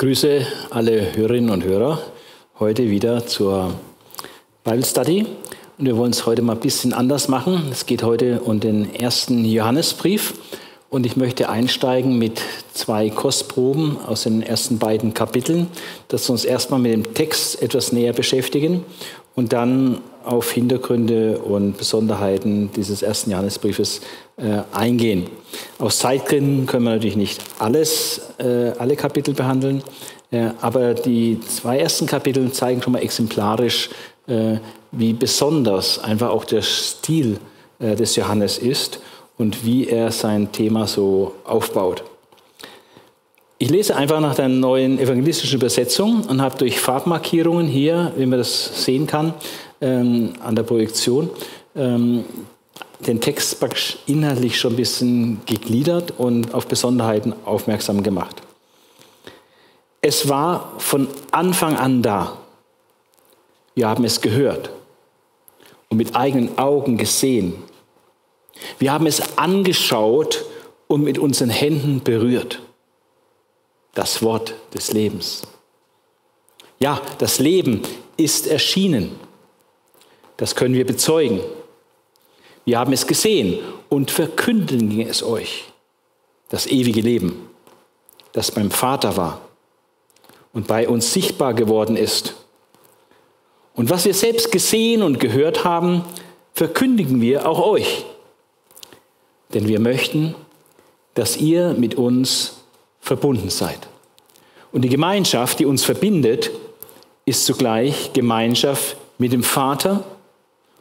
grüße alle Hörerinnen und Hörer heute wieder zur Bible Study. Und wir wollen es heute mal ein bisschen anders machen. Es geht heute um den ersten Johannesbrief. Und ich möchte einsteigen mit zwei Kostproben aus den ersten beiden Kapiteln, dass wir uns erstmal mit dem Text etwas näher beschäftigen und dann auf Hintergründe und Besonderheiten dieses ersten Johannesbriefes äh, eingehen. Aus Zeitgründen können wir natürlich nicht alles, äh, alle Kapitel behandeln, äh, aber die zwei ersten Kapitel zeigen schon mal exemplarisch, äh, wie besonders einfach auch der Stil äh, des Johannes ist und wie er sein Thema so aufbaut. Ich lese einfach nach der neuen evangelistischen Übersetzung und habe durch Farbmarkierungen hier, wie man das sehen kann, ähm, an der Projektion, ähm, den Text inhaltlich schon ein bisschen gegliedert und auf Besonderheiten aufmerksam gemacht. Es war von Anfang an da. Wir haben es gehört und mit eigenen Augen gesehen. Wir haben es angeschaut und mit unseren Händen berührt. Das Wort des Lebens. Ja, das Leben ist erschienen. Das können wir bezeugen. Wir haben es gesehen und verkündigen es euch. Das ewige Leben, das beim Vater war und bei uns sichtbar geworden ist. Und was wir selbst gesehen und gehört haben, verkündigen wir auch euch. Denn wir möchten, dass ihr mit uns verbunden seid. Und die Gemeinschaft, die uns verbindet, ist zugleich Gemeinschaft mit dem Vater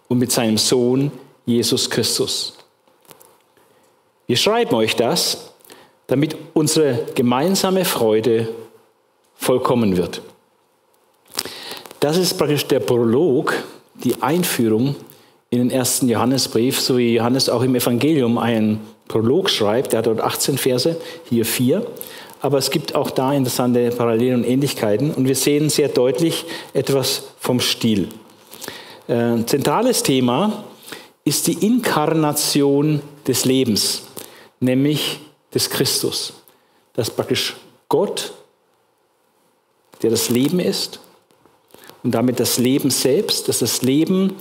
und mit seinem Sohn Jesus Christus. Wir schreiben euch das, damit unsere gemeinsame Freude vollkommen wird. Das ist praktisch der Prolog, die Einführung in den ersten Johannesbrief, so wie Johannes auch im Evangelium einen Prolog schreibt. Er hat dort 18 Verse, hier vier. Aber es gibt auch da interessante Parallelen und Ähnlichkeiten. Und wir sehen sehr deutlich etwas vom Stil. Äh, zentrales Thema ist die Inkarnation des Lebens, nämlich des Christus. Dass praktisch Gott, der das Leben ist, und damit das Leben selbst, dass das Leben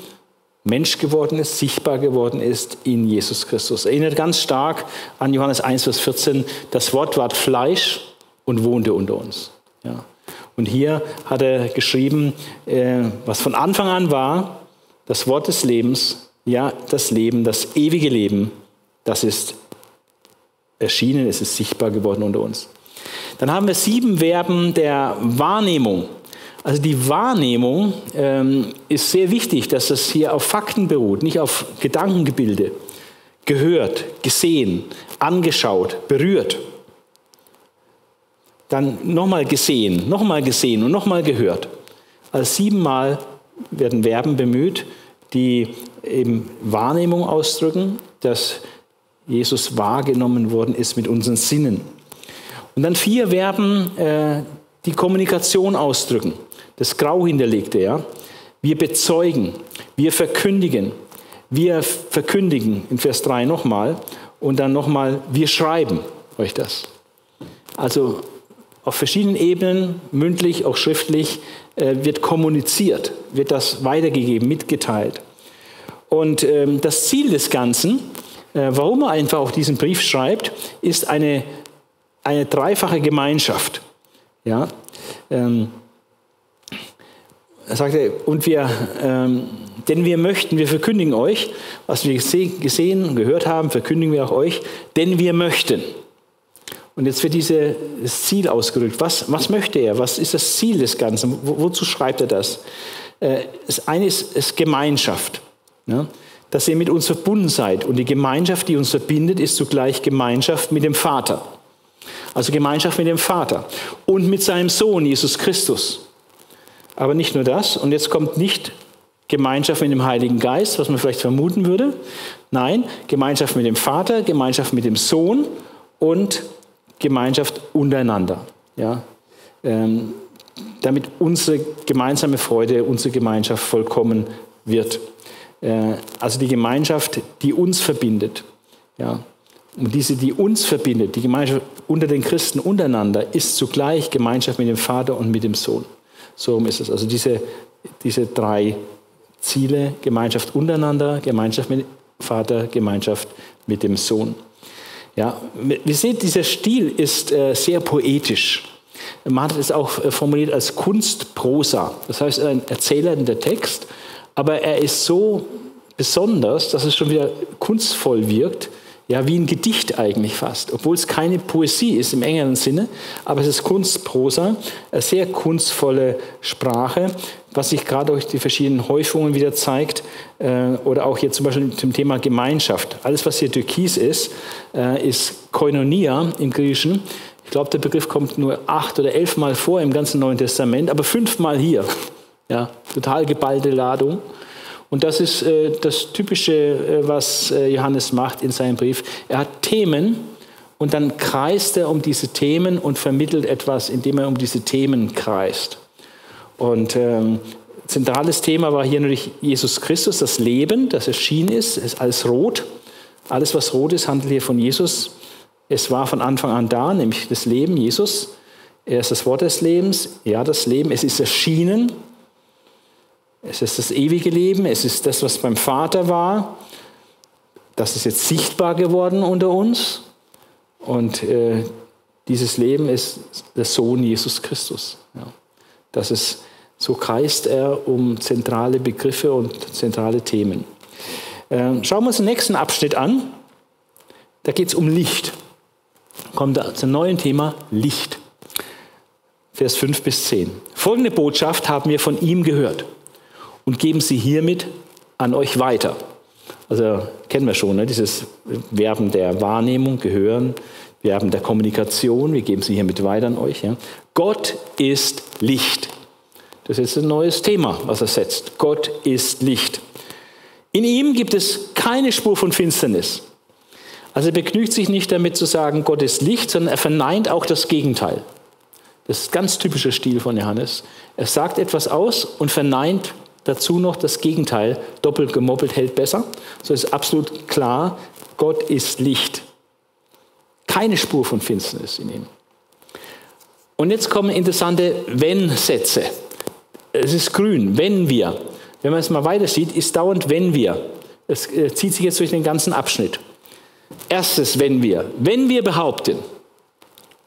Mensch geworden ist, sichtbar geworden ist in Jesus Christus. Erinnert ganz stark an Johannes 1, Vers 14, das Wort ward Fleisch und wohnte unter uns. Ja. Und hier hat er geschrieben, äh, was von Anfang an war, das Wort des Lebens ja, das Leben, das ewige Leben, das ist erschienen, es ist sichtbar geworden unter uns. Dann haben wir sieben Verben der Wahrnehmung. Also die Wahrnehmung ähm, ist sehr wichtig, dass es hier auf Fakten beruht, nicht auf Gedankengebilde. Gehört, gesehen, angeschaut, berührt. Dann nochmal gesehen, nochmal gesehen und nochmal gehört. Also siebenmal werden Verben bemüht, die eben Wahrnehmung ausdrücken, dass Jesus wahrgenommen worden ist mit unseren Sinnen. Und dann vier Verben, äh, die Kommunikation ausdrücken, das Grau hinterlegte, ja. Wir bezeugen, wir verkündigen, wir verkündigen in Vers 3 nochmal und dann nochmal, wir schreiben euch das. Also auf verschiedenen Ebenen, mündlich, auch schriftlich, äh, wird kommuniziert, wird das weitergegeben, mitgeteilt. Und ähm, das Ziel des Ganzen, äh, warum er einfach auch diesen Brief schreibt, ist eine, eine dreifache Gemeinschaft. Ja? Ähm, er sagte, und wir, ähm, denn wir möchten, wir verkündigen euch, was wir gesehen und gehört haben, verkündigen wir auch euch, denn wir möchten. Und jetzt wird dieses Ziel ausgerückt. Was, was möchte er? Was ist das Ziel des Ganzen? Wo, wozu schreibt er das? Äh, das eine ist, ist Gemeinschaft. Ja? Dass ihr mit uns verbunden seid. Und die Gemeinschaft, die uns verbindet, ist zugleich Gemeinschaft mit dem Vater. Also Gemeinschaft mit dem Vater und mit seinem Sohn Jesus Christus. Aber nicht nur das. Und jetzt kommt nicht Gemeinschaft mit dem Heiligen Geist, was man vielleicht vermuten würde. Nein, Gemeinschaft mit dem Vater, Gemeinschaft mit dem Sohn und Gemeinschaft untereinander. Ja? Ähm, damit unsere gemeinsame Freude, unsere Gemeinschaft vollkommen wird. Äh, also die Gemeinschaft, die uns verbindet. Ja. Und diese, die uns verbindet, die Gemeinschaft unter den Christen untereinander, ist zugleich Gemeinschaft mit dem Vater und mit dem Sohn. So ist es. Also diese, diese drei Ziele, Gemeinschaft untereinander, Gemeinschaft mit dem Vater, Gemeinschaft mit dem Sohn. Ja, wir sehen, dieser Stil ist äh, sehr poetisch. Man hat es auch äh, formuliert als Kunstprosa. Das heißt, ein erzählender Text, aber er ist so besonders, dass es schon wieder kunstvoll wirkt, ja, wie ein Gedicht eigentlich fast, obwohl es keine Poesie ist im engeren Sinne, aber es ist Kunstprosa, eine sehr kunstvolle Sprache, was sich gerade durch die verschiedenen Häufungen wieder zeigt, oder auch hier zum Beispiel zum Thema Gemeinschaft. Alles, was hier Türkis ist, äh, ist Koinonia im Griechischen. Ich glaube, der Begriff kommt nur acht oder elf Mal vor im ganzen Neuen Testament, aber fünfmal hier. Ja, total geballte Ladung. Und das ist äh, das Typische, äh, was äh, Johannes macht in seinem Brief. Er hat Themen und dann kreist er um diese Themen und vermittelt etwas, indem er um diese Themen kreist. Und ähm, zentrales Thema war hier natürlich Jesus Christus, das Leben, das erschienen ist, ist alles rot. Alles, was rot ist, handelt hier von Jesus. Es war von Anfang an da, nämlich das Leben, Jesus. Er ist das Wort des Lebens, ja, das Leben. Es ist erschienen, es ist das ewige Leben, es ist das, was beim Vater war. Das ist jetzt sichtbar geworden unter uns. Und äh, dieses Leben ist der Sohn Jesus Christus. Ja. Das ist, so kreist er um zentrale Begriffe und zentrale Themen. Äh, schauen wir uns den nächsten Abschnitt an. Da geht es um Licht. Kommt da zum neuen Thema Licht. Vers 5 bis 10. Folgende Botschaft haben wir von ihm gehört und geben sie hiermit an euch weiter. Also kennen wir schon, ne? dieses Verben der Wahrnehmung, Gehören, Verben der Kommunikation, wir geben sie hiermit weiter an euch. Ja? Gott ist Licht. Das ist ein neues Thema, was er setzt. Gott ist Licht. In ihm gibt es keine Spur von Finsternis. Also er begnügt sich nicht damit zu sagen, Gott ist Licht, sondern er verneint auch das Gegenteil. Das ist ganz typischer Stil von Johannes. Er sagt etwas aus und verneint Dazu noch das Gegenteil, doppelt gemoppelt hält besser. So ist absolut klar, Gott ist Licht. Keine Spur von Finsternis in ihm. Und jetzt kommen interessante Wenn-Sätze. Es ist grün, wenn wir. Wenn man es mal weiter sieht, ist dauernd wenn wir. Es äh, zieht sich jetzt durch den ganzen Abschnitt. Erstes, wenn wir. Wenn wir behaupten,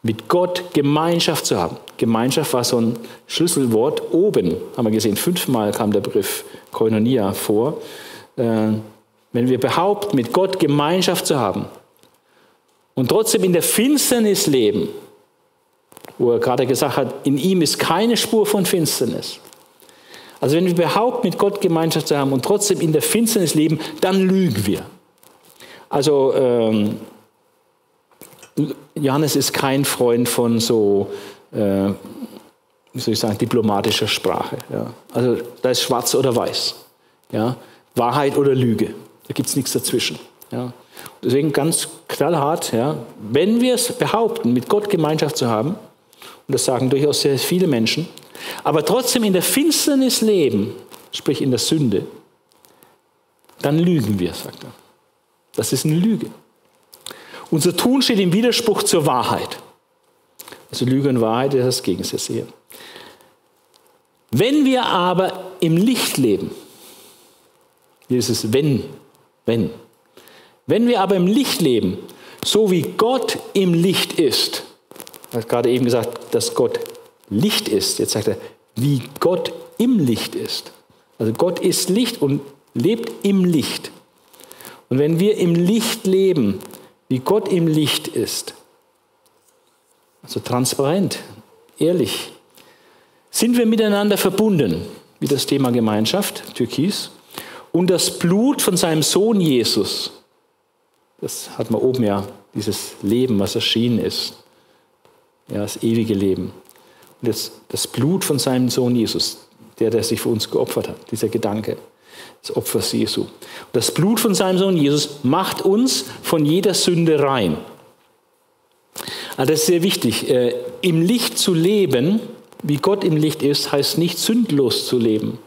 mit Gott Gemeinschaft zu haben. Gemeinschaft war so ein Schlüsselwort. Oben haben wir gesehen, fünfmal kam der Begriff Koinonia vor. Äh, wenn wir behaupten, mit Gott Gemeinschaft zu haben und trotzdem in der Finsternis leben, wo er gerade gesagt hat, in ihm ist keine Spur von Finsternis. Also wenn wir behaupten, mit Gott Gemeinschaft zu haben und trotzdem in der Finsternis leben, dann lügen wir. Also ähm, Johannes ist kein Freund von so, äh, wie soll ich sagen, diplomatischer Sprache. Ja. Also da ist schwarz oder weiß. Ja. Wahrheit oder Lüge. Da gibt es nichts dazwischen. Ja. Deswegen ganz knallhart, ja, wenn wir es behaupten, mit Gott Gemeinschaft zu haben, und das sagen durchaus sehr viele Menschen, aber trotzdem in der Finsternis leben, sprich in der Sünde, dann lügen wir, sagt er. Das ist eine Lüge. Unser Tun steht im Widerspruch zur Wahrheit. Also Lüge und Wahrheit ist das Gegensätz hier. Wenn wir aber im Licht leben, hier ist es wenn, wenn. Wenn wir aber im Licht leben, so wie Gott im Licht ist, er hat gerade eben gesagt, dass Gott Licht ist. Jetzt sagt er, wie Gott im Licht ist. Also Gott ist Licht und lebt im Licht. Und wenn wir im Licht leben, wie Gott im Licht ist. Also transparent, ehrlich. Sind wir miteinander verbunden, wie das Thema Gemeinschaft, Türkis, und das Blut von seinem Sohn Jesus, das hat man oben ja, dieses Leben, was erschienen ist, ja, das ewige Leben. Jetzt das Blut von seinem Sohn Jesus, der, der sich für uns geopfert hat, dieser Gedanke des Opfers Jesu. Das Blut von seinem Sohn Jesus macht uns von jeder Sünde rein. Also das ist sehr wichtig. Äh, Im Licht zu leben, wie Gott im Licht ist, heißt nicht sündlos zu leben,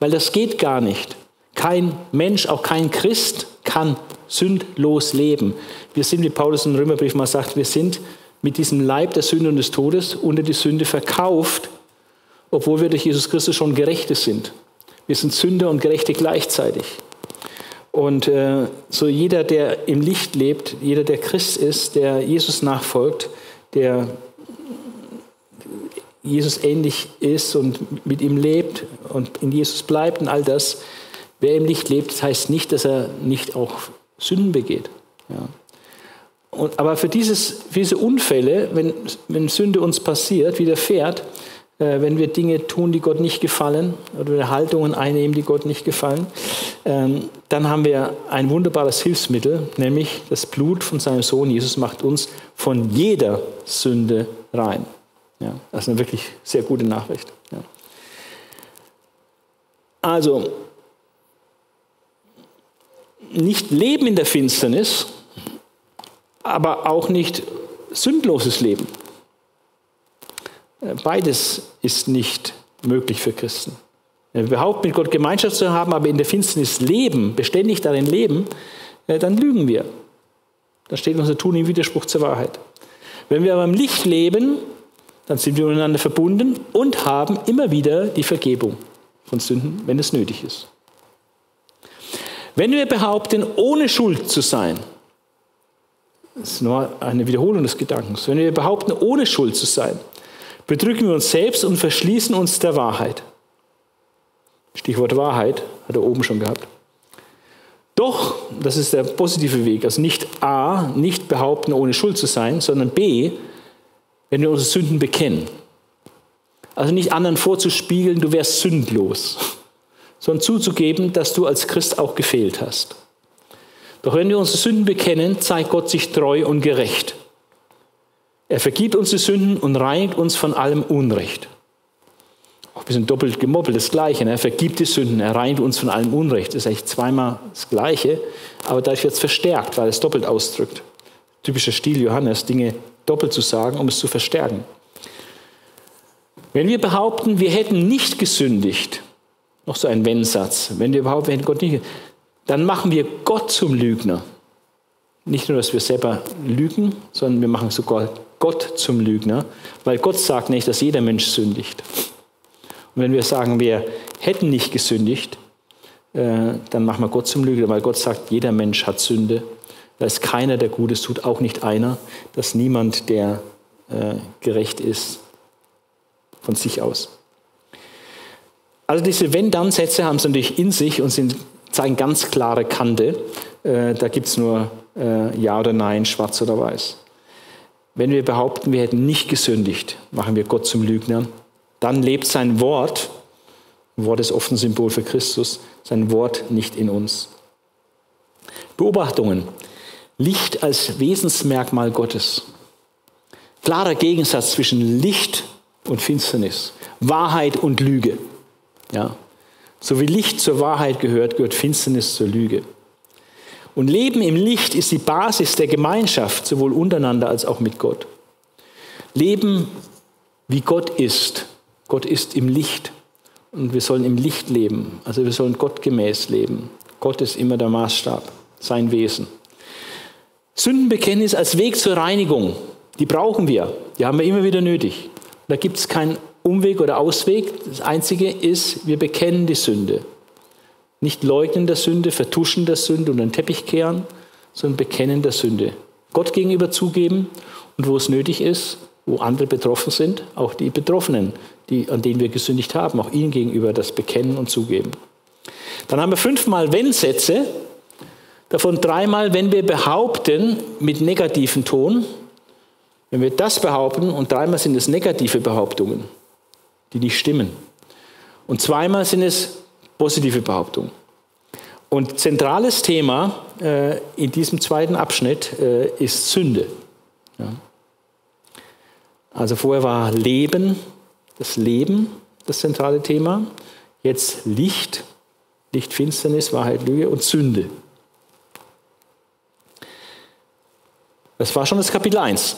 weil das geht gar nicht. Kein Mensch, auch kein Christ kann sündlos leben. Wir sind, wie Paulus im Römerbrief mal sagt, wir sind mit diesem Leib der Sünde und des Todes unter die Sünde verkauft, obwohl wir durch Jesus Christus schon Gerechte sind. Wir sind Sünder und Gerechte gleichzeitig. Und äh, so jeder, der im Licht lebt, jeder, der Christ ist, der Jesus nachfolgt, der Jesus ähnlich ist und mit ihm lebt und in Jesus bleibt und all das, wer im Licht lebt, das heißt nicht, dass er nicht auch Sünden begeht. Ja. Und, aber für, dieses, für diese Unfälle, wenn, wenn Sünde uns passiert, widerfährt, äh, wenn wir Dinge tun, die Gott nicht gefallen oder Haltungen einnehmen, die Gott nicht gefallen, ähm, dann haben wir ein wunderbares Hilfsmittel, nämlich das Blut von seinem Sohn. Jesus macht uns von jeder Sünde rein. Ja, das ist eine wirklich sehr gute Nachricht. Ja. Also, nicht leben in der Finsternis, aber auch nicht sündloses Leben. Beides ist nicht möglich für Christen. Wenn wir behaupten, mit Gott Gemeinschaft zu haben, aber in der Finsternis leben, beständig darin leben, äh, dann lügen wir. Da steht unser Tun im Widerspruch zur Wahrheit. Wenn wir aber im Licht leben, dann sind wir miteinander verbunden und haben immer wieder die Vergebung von Sünden, wenn es nötig ist. Wenn wir behaupten, ohne Schuld zu sein, das ist nur eine Wiederholung des Gedankens, wenn wir behaupten, ohne Schuld zu sein, bedrücken wir uns selbst und verschließen uns der Wahrheit. Stichwort Wahrheit hat er oben schon gehabt. Doch, das ist der positive Weg, also nicht A, nicht behaupten, ohne Schuld zu sein, sondern B, wenn wir unsere Sünden bekennen. Also nicht anderen vorzuspiegeln, du wärst sündlos, sondern zuzugeben, dass du als Christ auch gefehlt hast. Doch wenn wir unsere Sünden bekennen, zeigt Gott sich treu und gerecht. Er vergibt uns die Sünden und reinigt uns von allem Unrecht. Auch ein bisschen doppelt gemoppelt, das Gleiche. Ne? Er vergibt die Sünden, er reinigt uns von allem Unrecht. Das ist eigentlich zweimal das Gleiche, aber dadurch wird es verstärkt, weil es doppelt ausdrückt. Typischer Stil Johannes, Dinge doppelt zu sagen, um es zu verstärken. Wenn wir behaupten, wir hätten nicht gesündigt, noch so ein Wenn-Satz, wenn wir behaupten, wir hätten Gott nicht, dann machen wir Gott zum Lügner. Nicht nur, dass wir selber lügen, sondern wir machen sogar Gott zum Lügner, weil Gott sagt nicht, dass jeder Mensch sündigt. Und wenn wir sagen, wir hätten nicht gesündigt, äh, dann machen wir Gott zum Lügner, weil Gott sagt, jeder Mensch hat Sünde. Da ist keiner, der Gutes tut, auch nicht einer. dass niemand, der äh, gerecht ist von sich aus. Also diese Wenn-Dann-Sätze haben es natürlich in sich und sind, zeigen ganz klare Kante. Äh, da gibt es nur äh, Ja oder Nein, schwarz oder weiß. Wenn wir behaupten, wir hätten nicht gesündigt, machen wir Gott zum Lügner. Dann lebt sein Wort, Wort ist oft ein Symbol für Christus, sein Wort nicht in uns. Beobachtungen. Licht als Wesensmerkmal Gottes. Klarer Gegensatz zwischen Licht und Finsternis, Wahrheit und Lüge. Ja. So wie Licht zur Wahrheit gehört, gehört Finsternis zur Lüge. Und Leben im Licht ist die Basis der Gemeinschaft, sowohl untereinander als auch mit Gott. Leben wie Gott ist. Gott ist im Licht und wir sollen im Licht leben. Also wir sollen gottgemäß leben. Gott ist immer der Maßstab, sein Wesen. Sündenbekenntnis als Weg zur Reinigung, die brauchen wir. Die haben wir immer wieder nötig. Da gibt es keinen Umweg oder Ausweg. Das Einzige ist, wir bekennen die Sünde. Nicht leugnen der Sünde, vertuschen der Sünde und den Teppich kehren, sondern bekennen der Sünde. Gott gegenüber zugeben und wo es nötig ist, wo andere betroffen sind, auch die Betroffenen, die, an denen wir gesündigt haben, auch ihnen gegenüber das bekennen und zugeben. Dann haben wir fünfmal Wenn-Sätze, davon dreimal, wenn wir behaupten, mit negativen Ton. Wenn wir das behaupten und dreimal sind es negative Behauptungen, die nicht stimmen. Und zweimal sind es positive Behauptung. Und zentrales Thema äh, in diesem zweiten Abschnitt äh, ist Sünde. Ja. Also vorher war Leben, das Leben, das zentrale Thema. Jetzt Licht, Licht, Finsternis, Wahrheit, Lüge und Sünde. Das war schon das Kapitel 1.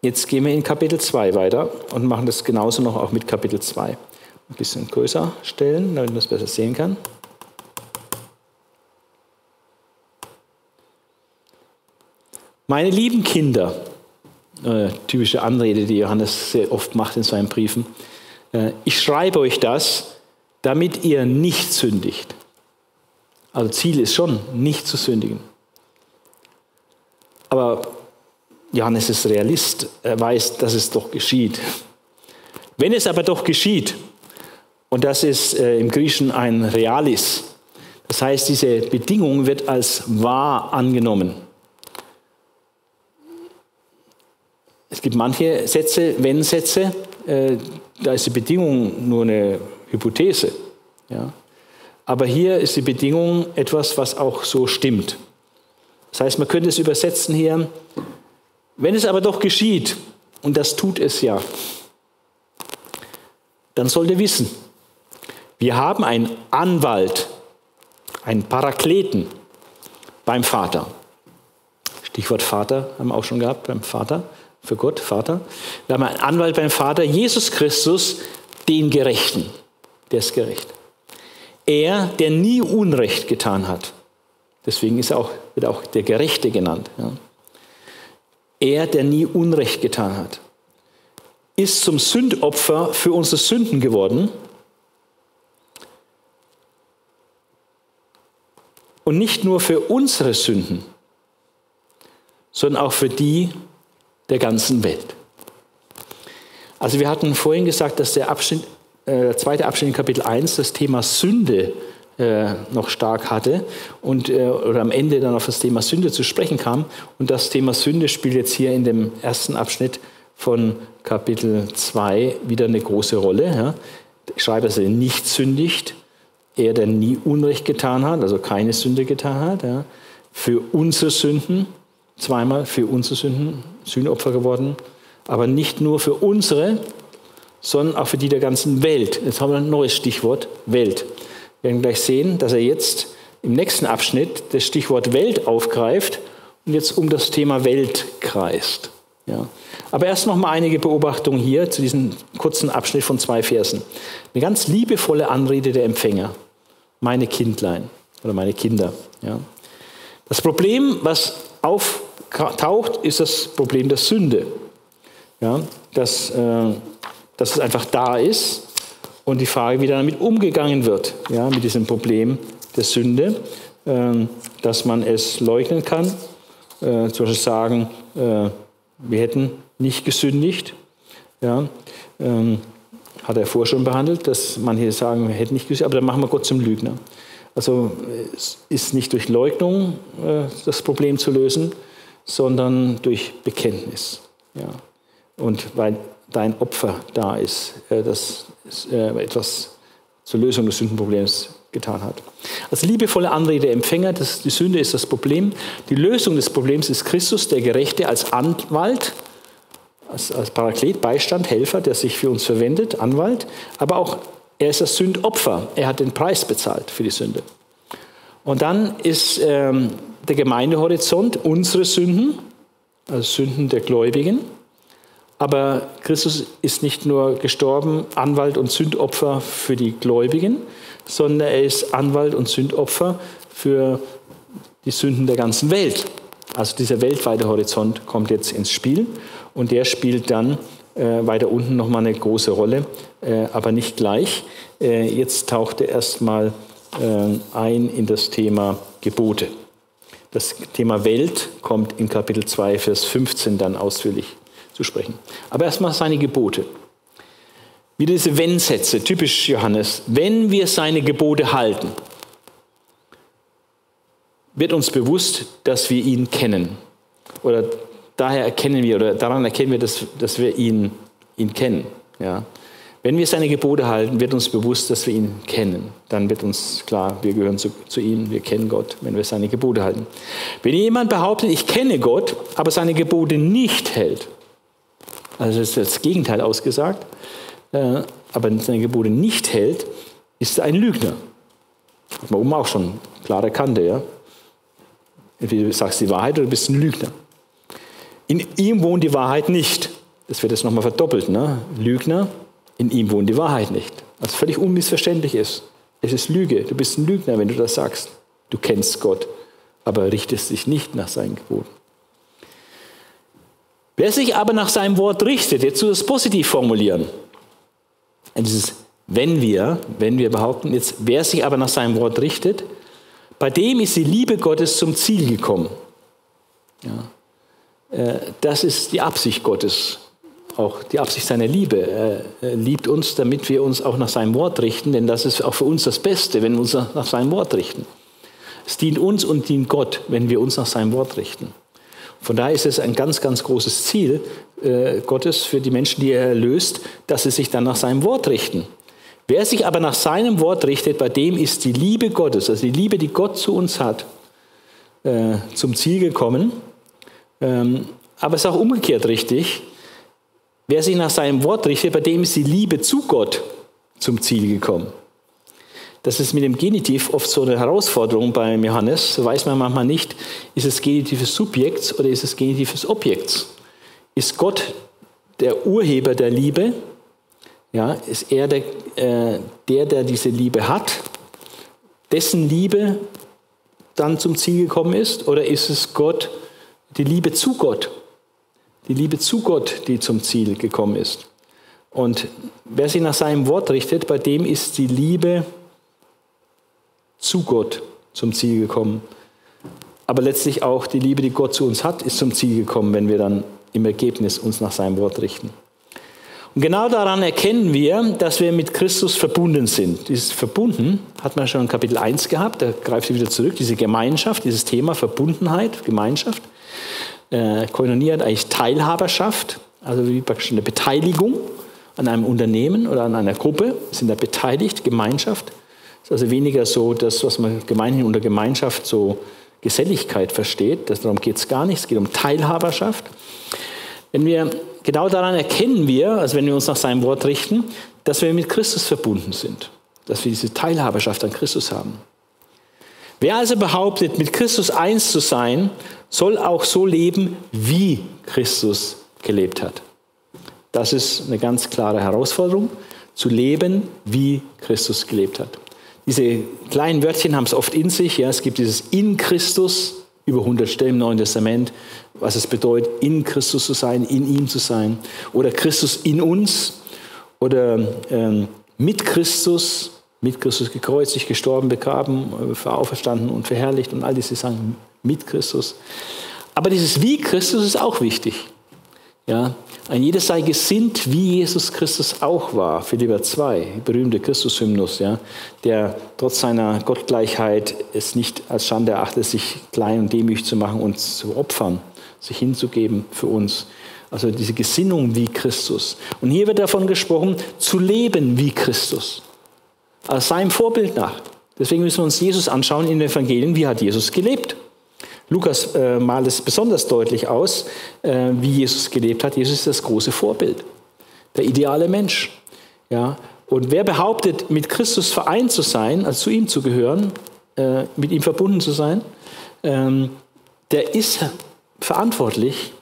Jetzt gehen wir in Kapitel 2 weiter und machen das genauso noch auch mit Kapitel 2. ein bisschen größer stellen, damit man es besser sehen kann. Meine lieben Kinder, äh, typische Anrede, die Johannes sehr oft macht in seinen Briefen, äh, ich schreibe euch das, damit ihr nicht sündigt. Also Ziel ist schon, nicht zu sündigen. Aber Johannes ist Realist, er weiß, dass es doch geschieht. Wenn es aber doch geschieht, und das ist äh, im Griechischen ein Realis, das heißt, diese Bedingung wird als wahr angenommen. Es gibt manche Sätze, Wenn-Sätze, äh, da ist die Bedingung nur eine Hypothese. Ja? Aber hier ist die Bedingung etwas, was auch so stimmt. Das heißt, man könnte es übersetzen hier, wenn es aber doch geschieht, und das tut es ja, dann sollt ihr wissen, wir haben einen Anwalt, einen Parakleten beim Vater. Stichwort Vater haben wir auch schon gehabt, beim Vater, für Gott, Vater. Wir haben einen Anwalt beim Vater, Jesus Christus, den Gerechten. Der ist gerecht. Er, der nie Unrecht getan hat. Deswegen ist er auch, wird auch der Gerechte genannt. Ja. Er, der nie Unrecht getan hat, ist zum Sündopfer für unsere Sünden geworden. Und nicht nur für unsere Sünden, sondern auch für die der ganzen Welt. Also wir hatten vorhin gesagt, dass der, Abschnitt, äh, zweite Abschnitt in Kapitel 1 das Thema Sünde äh, noch stark hatte und äh, oder am Ende dann auf das Thema Sünde zu sprechen kam. Und das Thema Sünde spielt jetzt hier in dem ersten Abschnitt von Kapitel 2 wieder eine große Rolle. Ja. Ich schreibe, dass er nicht sündigt, er, der nie Unrecht getan hat, also keine Sünde getan hat, ja. für unsere Sünden, zweimal für unsere Sünden Sühnopfer geworden, aber nicht nur für unsere, sondern auch für die der ganzen Welt. Jetzt haben wir ein neues Stichwort, Welt. Wir werden gleich sehen, dass er jetzt im nächsten Abschnitt das Stichwort Welt aufgreift und jetzt um das Thema Welt kreist. Ja. Aber erst noch mal einige Beobachtungen hier zu diesem kurzen Abschnitt von zwei Versen. Eine ganz liebevolle Anrede der Empfänger. Meine Kindlein oder meine Kinder. Ja. Das Problem, was auftaucht, ist das Problem der Sünde. Ja, dass, äh, dass es einfach da ist und die Frage, wie damit umgegangen wird, ja, mit diesem Problem der Sünde, äh, dass man es leugnen kann, äh, zum Beispiel sagen, äh, wir hätten nicht gesündigt. Ja, ähm, hat er vorher schon behandelt, dass man hier sagen, wir hätten nicht gesündigt, aber dann machen wir Gott zum Lügner. Also es ist nicht durch Leugnung äh, das Problem zu lösen, sondern durch Bekenntnis. Ja. Und weil dein Opfer da ist, äh, das äh, etwas zur Lösung des Sündenproblems getan hat. Als liebevolle Anrede der Empfänger, das, die Sünde ist das Problem. Die Lösung des Problems ist Christus, der Gerechte, als Anwalt, als, als Paraklet, Beistand, Helfer, der sich für uns verwendet, Anwalt, aber auch er ist das Sündopfer. Er hat den Preis bezahlt für die Sünde. Und dann ist ähm, der Gemeindehorizont unsere Sünden, also Sünden der Gläubigen. Aber Christus ist nicht nur gestorben, Anwalt und Sündopfer für die Gläubigen, sondern er ist Anwalt und Sündopfer für die Sünden der ganzen Welt. Also dieser weltweite Horizont kommt jetzt ins Spiel und der spielt dann äh, weiter unten nochmal eine große Rolle, äh, aber nicht gleich. Äh, jetzt taucht er erstmal äh, ein in das Thema Gebote. Das Thema Welt kommt in Kapitel 2, Vers 15 dann ausführlich zu sprechen. Aber erstmal seine Gebote. Wieder diese Wenn-Sätze, typisch Johannes. Wenn wir seine Gebote halten, wird uns bewusst, dass wir ihn kennen. Oder daher erkennen wir, oder daran erkennen wir, dass, dass wir ihn, ihn kennen. Ja. Wenn wir seine Gebote halten, wird uns bewusst, dass wir ihn kennen. Dann wird uns klar, wir gehören zu, zu, ihm, wir kennen Gott, wenn wir seine Gebote halten. Wenn jemand behauptet, ich kenne Gott, aber seine Gebote nicht hält, also ist das Gegenteil ausgesagt. Äh, aber seine Gebote nicht hält, ist ein Lügner. Hat man oben auch schon klare Kante, ja. Entweder du sagst die Wahrheit oder du bist ein Lügner. In ihm wohnt die Wahrheit nicht. Das wird jetzt nochmal verdoppelt. Ne? Lügner, in ihm wohnt die Wahrheit nicht. Was völlig unmissverständlich ist. Es ist Lüge. Du bist ein Lügner, wenn du das sagst. Du kennst Gott, aber richtest dich nicht nach seinen Geboten. Wer sich aber nach seinem Wort richtet, jetzt du das positiv formulieren. Dieses wenn wir, wenn wir behaupten, jetzt wer sich aber nach seinem Wort richtet, bei dem ist die Liebe Gottes zum Ziel gekommen. Ja. Äh, das ist die Absicht Gottes, auch die Absicht seiner Liebe. Er liebt uns, damit wir uns auch nach seinem Wort richten, denn das ist auch für uns das Beste, wenn wir uns nach seinem Wort richten. Es dient uns und dient Gott, wenn wir uns nach seinem Wort richten. Von daher ist es ein ganz, ganz großes Ziel äh, Gottes für die Menschen, die er erlöst, dass sie sich dann nach seinem Wort richten. Wer sich aber nach seinem Wort richtet, bei dem ist die Liebe Gottes, also die Liebe, die Gott zu uns hat, äh, zum Ziel gekommen. Ähm, aber es ist auch umgekehrt richtig. Wer sich nach seinem Wort richtet, bei dem ist die Liebe zu Gott zum Ziel gekommen. Das ist mit dem Genitiv oft so eine Herausforderung beim Johannes. So weiß man manchmal nicht, ist es Genitiv des Subjekts oder ist es Genitiv des Objekts? Ist Gott der Urheber der Liebe? Ja, ist er der, äh, der, der diese Liebe hat, dessen Liebe dann zum Ziel gekommen ist? Oder ist es Gott, die Liebe zu Gott? Die Liebe zu Gott, die zum Ziel gekommen ist. Und wer sich nach seinem Wort richtet, bei dem ist die Liebe zu Gott zum Ziel gekommen. Aber letztlich auch die Liebe, die Gott zu uns hat, ist zum Ziel gekommen, wenn wir dann im Ergebnis uns nach seinem Wort richten. Und genau daran erkennen wir, dass wir mit Christus verbunden sind. Dieses Verbunden hat man schon in Kapitel 1 gehabt, da greift sie wieder zurück, diese Gemeinschaft, dieses Thema Verbundenheit, Gemeinschaft. Äh, Koinonie hat eigentlich Teilhaberschaft, also wie praktisch eine Beteiligung an einem Unternehmen oder an einer Gruppe, sind da beteiligt, Gemeinschaft ist also weniger so das, was man gemeinhin unter Gemeinschaft so Geselligkeit versteht. darum geht es gar nicht. Es geht um Teilhaberschaft. Wenn wir, genau daran erkennen wir, also wenn wir uns nach seinem Wort richten, dass wir mit Christus verbunden sind. Dass wir diese Teilhaberschaft an Christus haben. Wer also behauptet, mit Christus eins zu sein, soll auch so leben, wie Christus gelebt hat. Das ist eine ganz klare Herausforderung, zu leben, wie Christus gelebt hat. Diese kleinen Wörtchen haben es oft in sich. Ja. Es gibt dieses in Christus, über 100 Stellen im Neuen Testament, was es bedeutet, in Christus zu sein, in ihm zu sein. Oder Christus in uns. Oder ähm, mit Christus, mit Christus gekreuzigt, gestorben, begraben, äh, auferstanden und verherrlicht und all diese Sachen mit Christus. Aber dieses wie Christus ist auch wichtig. Ja, ein jeder sei gesinnt, wie Jesus Christus auch war. Philipper 2, berühmte Christus-Hymnus, ja, der trotz seiner Gottgleichheit es nicht als Schande erachtet, sich klein und demütig zu machen und zu opfern, sich hinzugeben für uns. Also diese Gesinnung wie Christus. Und hier wird davon gesprochen, zu leben wie Christus. Als seinem Vorbild nach. Deswegen müssen wir uns Jesus anschauen in den Evangelien, wie hat Jesus gelebt. Lukas äh, malt es besonders deutlich aus, äh, wie Jesus gelebt hat. Jesus ist das große Vorbild, der ideale Mensch. Ja? Und wer behauptet, mit Christus vereint zu sein, also zu ihm zu gehören, äh, mit ihm verbunden zu sein, ähm, der ist verantwortlich,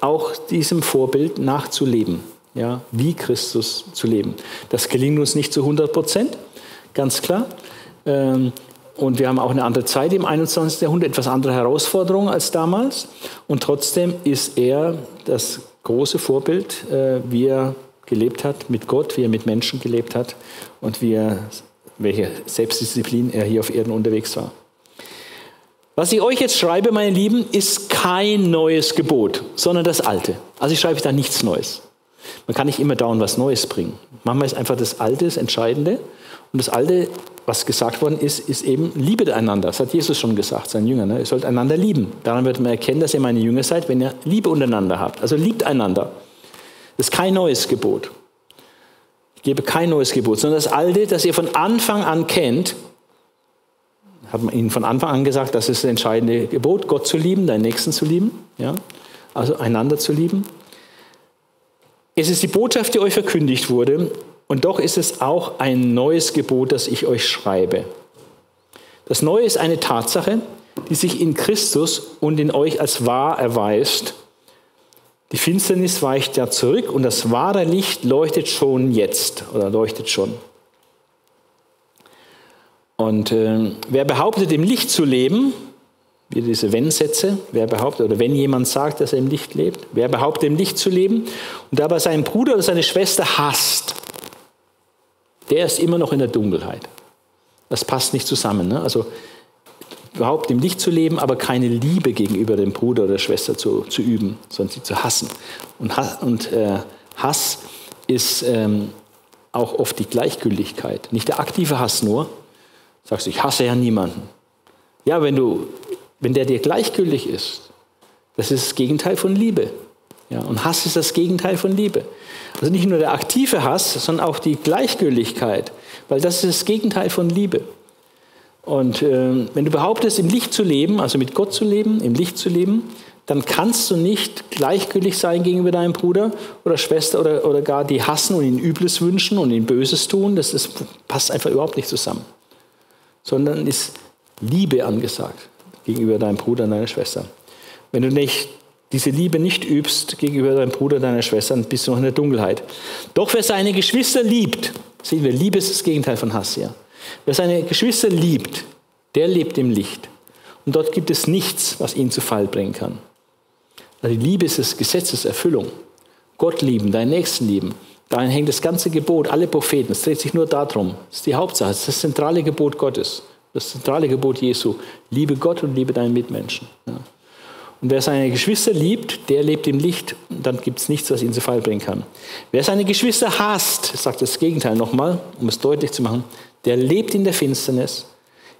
auch diesem Vorbild nachzuleben, ja? wie Christus zu leben. Das gelingt uns nicht zu 100 Prozent, ganz klar. Ähm, und wir haben auch eine andere Zeit im 21. Jahrhundert, etwas andere Herausforderungen als damals. Und trotzdem ist er das große Vorbild, äh, wie er gelebt hat mit Gott, wie er mit Menschen gelebt hat und wie er, welche Selbstdisziplin er hier auf Erden unterwegs war. Was ich euch jetzt schreibe, meine Lieben, ist kein neues Gebot, sondern das alte. Also ich schreibe da nichts Neues. Man kann nicht immer dauernd was Neues bringen. Manchmal ist einfach das Alte das Entscheidende. Und das Alte was gesagt worden ist, ist eben Liebe einander. Das hat Jesus schon gesagt, seinen Jüngern. Ne? Ihr sollt einander lieben. Daran wird man erkennen, dass ihr meine Jünger seid, wenn ihr Liebe untereinander habt. Also liebt einander. Das ist kein neues Gebot. Ich gebe kein neues Gebot, sondern das alte, das ihr von Anfang an kennt, hat man ihnen von Anfang an gesagt, das ist das entscheidende Gebot, Gott zu lieben, deinen Nächsten zu lieben, ja? also einander zu lieben. Es ist die Botschaft, die euch verkündigt wurde, und doch ist es auch ein neues Gebot, das ich euch schreibe. Das Neue ist eine Tatsache, die sich in Christus und in euch als wahr erweist. Die Finsternis weicht ja zurück und das wahre Licht leuchtet schon jetzt oder leuchtet schon. Und äh, wer behauptet, im Licht zu leben, wieder diese Wenn-Sätze, wer behauptet, oder wenn jemand sagt, dass er im Licht lebt, wer behauptet, im Licht zu leben und dabei seinen Bruder oder seine Schwester hasst, der ist immer noch in der Dunkelheit. Das passt nicht zusammen. Ne? Also überhaupt im Licht zu leben, aber keine Liebe gegenüber dem Bruder oder der Schwester zu, zu üben, sondern sie zu hassen. Und, und äh, Hass ist ähm, auch oft die Gleichgültigkeit. Nicht der aktive Hass nur. Sagst du, ich hasse ja niemanden. Ja, wenn, du, wenn der dir gleichgültig ist, das ist das Gegenteil von Liebe. Ja, und Hass ist das Gegenteil von Liebe. Also nicht nur der aktive Hass, sondern auch die Gleichgültigkeit, weil das ist das Gegenteil von Liebe. Und äh, wenn du behauptest, im Licht zu leben, also mit Gott zu leben, im Licht zu leben, dann kannst du nicht gleichgültig sein gegenüber deinem Bruder oder Schwester oder, oder gar die hassen und ihnen Übles wünschen und ihnen Böses tun. Das, das passt einfach überhaupt nicht zusammen. Sondern ist Liebe angesagt gegenüber deinem Bruder und deiner Schwester. Wenn du nicht diese Liebe nicht übst gegenüber deinem Bruder, deiner Schwester, dann bist du noch in der Dunkelheit. Doch wer seine Geschwister liebt, sehen wir, Liebe ist das Gegenteil von Hass, ja. Wer seine Geschwister liebt, der lebt im Licht. Und dort gibt es nichts, was ihn zu Fall bringen kann. Also die Liebe ist das Gesetz des Erfüllung. Gott lieben, deinen Nächsten lieben. Dahin hängt das ganze Gebot, alle Propheten. Es dreht sich nur darum. Das ist die Hauptsache. Das ist das zentrale Gebot Gottes. Das zentrale Gebot Jesu. Liebe Gott und liebe deinen Mitmenschen. Ja. Und wer seine Geschwister liebt, der lebt im Licht. Dann gibt es nichts, was ihn zu Fall bringen kann. Wer seine Geschwister hasst, sagt das Gegenteil nochmal, um es deutlich zu machen, der lebt in der Finsternis.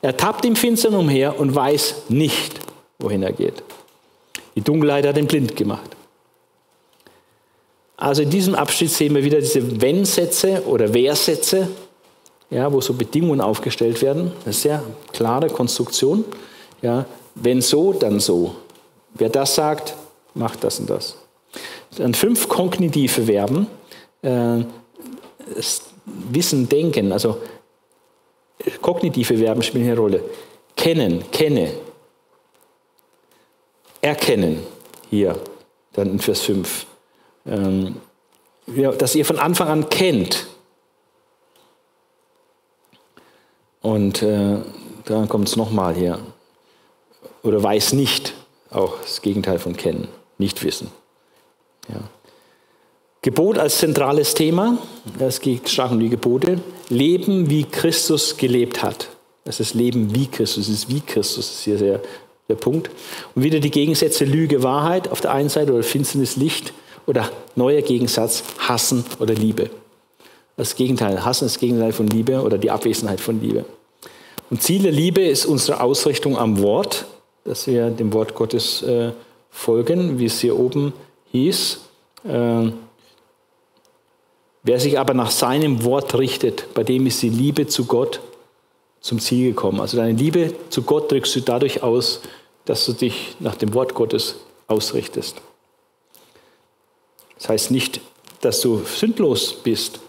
Er tappt im Finstern umher und weiß nicht, wohin er geht. Die Dunkelheit hat ihn blind gemacht. Also in diesem Abschnitt sehen wir wieder diese Wenn-Sätze oder Wer-Sätze, ja, wo so Bedingungen aufgestellt werden. Eine sehr klare Konstruktion. Ja, wenn so, dann so. Wer das sagt, macht das und das. Dann fünf kognitive Verben. Äh, Wissen, Denken, also kognitive Verben spielen eine Rolle. Kennen, kenne. Erkennen, hier, dann in Vers 5. Ähm, ja, dass ihr von Anfang an kennt. Und äh, dann kommt es nochmal hier. Oder weiß nicht, auch das Gegenteil von kennen, nicht wissen. Ja. Gebot als zentrales Thema, es geht stark um die Gebote. Leben, wie Christus gelebt hat. Das ist Leben wie Christus, das ist wie Christus, das ist hier sehr, der Punkt. Und wieder die Gegensätze Lüge, Wahrheit auf der einen Seite oder Finsternis, Licht oder neuer Gegensatz Hassen oder Liebe. Das Gegenteil, Hassen ist das Gegenteil von Liebe oder die Abwesenheit von Liebe. Und Ziel der Liebe ist unsere Ausrichtung am Wort, dass wir dem Wort Gottes äh, folgen, wie es hier oben hieß. Äh, Wer sich aber nach seinem Wort richtet, bei dem ist die Liebe zu Gott zum Ziel gekommen. Also deine Liebe zu Gott drückst du dadurch aus, dass du dich nach dem Wort Gottes ausrichtest. Das heißt nicht, dass du sündlos bist.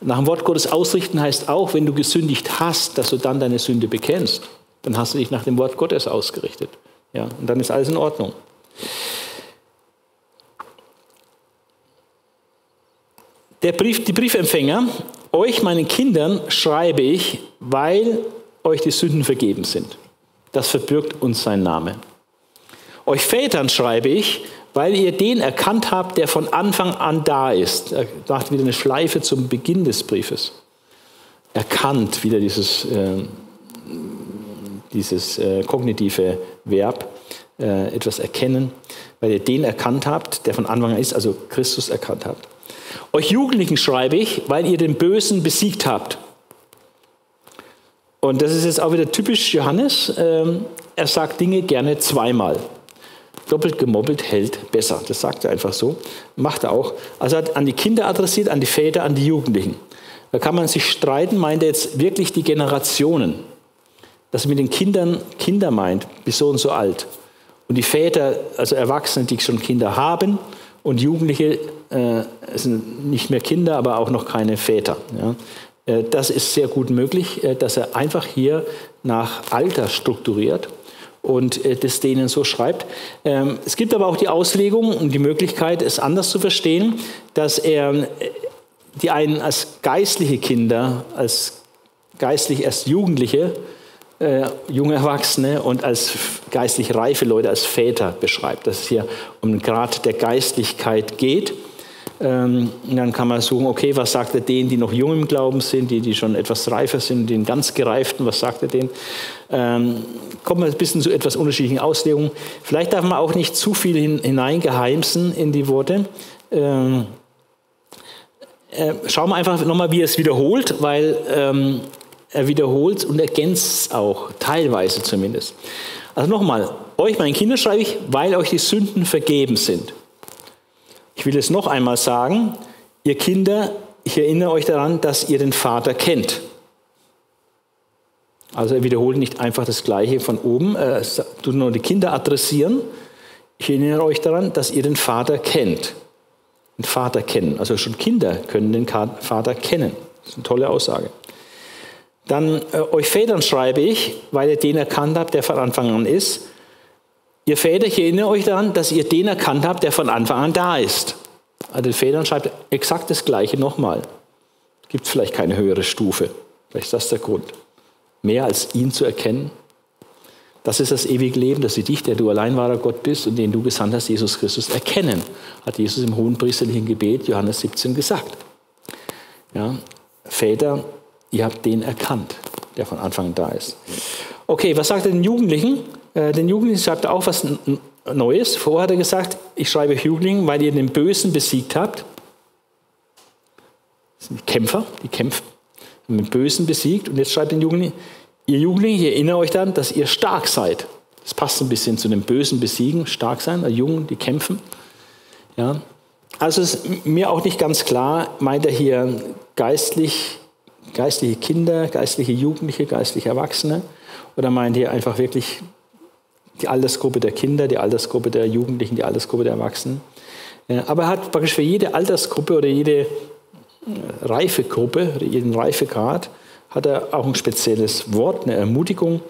Nach dem Wort Gottes ausrichten heißt auch, wenn du gesündigt hast, dass du dann deine Sünde bekennst. Dann hast du dich nach dem Wort Gottes ausgerichtet. Ja, und dann ist alles in Ordnung. Der Brief, die Briefempfänger, euch, meinen Kindern, schreibe ich, weil euch die Sünden vergeben sind. Das verbirgt uns sein Name. Euch Vätern schreibe ich, weil ihr den erkannt habt, der von Anfang an da ist. Er macht wieder eine Schleife zum Beginn des Briefes. Erkannt, wieder dieses, äh, dieses äh, kognitive Verb, äh, etwas erkennen, weil ihr den erkannt habt, der von Anfang an ist, also Christus erkannt habt. Euch Jugendlichen schreibe ich, weil ihr den Bösen besiegt habt. Und das ist jetzt auch wieder typisch Johannes. Ähm, er sagt Dinge gerne zweimal. Doppelt gemobbelt hält besser. Das sagt er einfach so. Macht er auch. Also er hat an die Kinder adressiert, an die Väter, an die Jugendlichen. Da kann man sich streiten, meint er jetzt wirklich die Generationen. Dass er mit den Kindern Kinder meint, bis so und so alt. Und die Väter, also Erwachsene, die schon Kinder haben und Jugendliche äh, sind nicht mehr Kinder, aber auch noch keine Väter. Ja. Äh, das ist sehr gut möglich, äh, dass er einfach hier nach Alter strukturiert und äh, das denen so schreibt. Ähm, es gibt aber auch die Auslegung und die Möglichkeit, es anders zu verstehen, dass er die einen als geistliche Kinder, als geistlich erst Jugendliche, äh, junge Erwachsene und als geistlich reife Leute als Väter beschreibt, dass es hier um den Grad der Geistlichkeit geht. Ähm, und dann kann man suchen, okay, was sagt er denen, die noch jung im Glauben sind, die, die schon etwas reifer sind, den ganz Gereiften, was sagt er denen? Ähm, kommt man ein bisschen zu etwas unterschiedlichen Auslegungen. Vielleicht darf man auch nicht zu viel hin, hineingeheimsen in die Worte. Ähm, äh, schauen wir einfach nochmal, wie er es wiederholt, weil ähm, er wiederholt und ergänzt es auch, teilweise zumindest. Also nochmal, euch, meinen Kindern, schreibe ich, weil euch die Sünden vergeben sind. Ich will es noch einmal sagen, ihr Kinder, ich erinnere euch daran, dass ihr den Vater kennt. Also er wiederholt nicht einfach das Gleiche von oben, er tut nur die Kinder adressieren. Ich erinnere euch daran, dass ihr den Vater kennt. Den Vater kennen. Also schon Kinder können den Vater kennen. Das ist eine tolle Aussage. Dann äh, euch Vätern schreibe ich, weil ihr den erkannt habt, der von Anfang an ist. Ihr Väter, ich erinnere euch daran, dass ihr den erkannt habt, der von Anfang an da ist. Also den Vätern schreibt exakt das Gleiche nochmal. Gibt es vielleicht keine höhere Stufe. Vielleicht ist das der Grund. Mehr als ihn zu erkennen. Das ist das ewige Leben, dass sie dich, der du allein wahrer Gott bist und den du gesandt hast, Jesus Christus, erkennen. Hat Jesus im hohen priesterlichen Gebet, Johannes 17, gesagt. Ja, Väter, ihr habt den erkannt, der von Anfang an da ist. Okay, was sagt er den Jugendlichen? Äh, den Jugendlichen sagt er auch was Neues. Vorher hat er gesagt, ich schreibe Jugendlichen, weil ihr den Bösen besiegt habt. Das sind die Kämpfer, die kämpfen, haben den Bösen besiegt. Und jetzt schreibt den Jugendlichen, ihr Jugendlichen, ich erinnere euch dann, dass ihr stark seid. Das passt ein bisschen zu dem Bösen besiegen, stark sein, die Jungen, die kämpfen. Ja. Also ist mir auch nicht ganz klar, meint er hier geistlich geistliche Kinder, geistliche Jugendliche, geistliche Erwachsene? Oder meint ihr einfach wirklich die Altersgruppe der Kinder, die Altersgruppe der Jugendlichen, die Altersgruppe der Erwachsenen? Aber er hat praktisch für jede Altersgruppe oder jede äh, Reifegruppe, jeden Reifegrad, hat er auch ein spezielles Wort, eine Ermutigung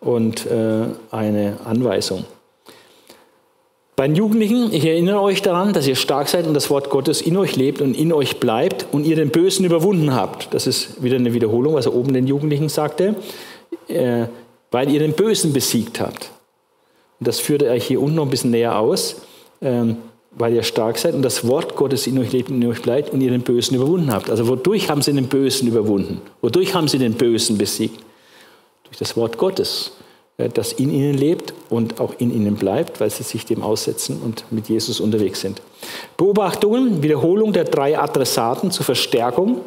und äh, eine Anweisung. Bei den Jugendlichen, ich erinnere euch daran, dass ihr stark seid und das Wort Gottes in euch lebt und in euch bleibt und ihr den Bösen überwunden habt. Das ist wieder eine Wiederholung, was er oben den Jugendlichen sagte, äh, weil ihr den Bösen besiegt habt. Und das führt er hier unten noch ein bisschen näher aus, ähm, weil ihr stark seid und das Wort Gottes in euch lebt und in euch bleibt und ihr den Bösen überwunden habt. Also wodurch haben sie den Bösen überwunden? Wodurch haben sie den Bösen besiegt? Durch das Wort Gottes. Äh, das in ihnen lebt und auch in ihnen bleibt, weil sie sich dem aussetzen und mit Jesus unterwegs sind. Beobachtungen, Wiederholung der drei Adressaten zur Verstärkung.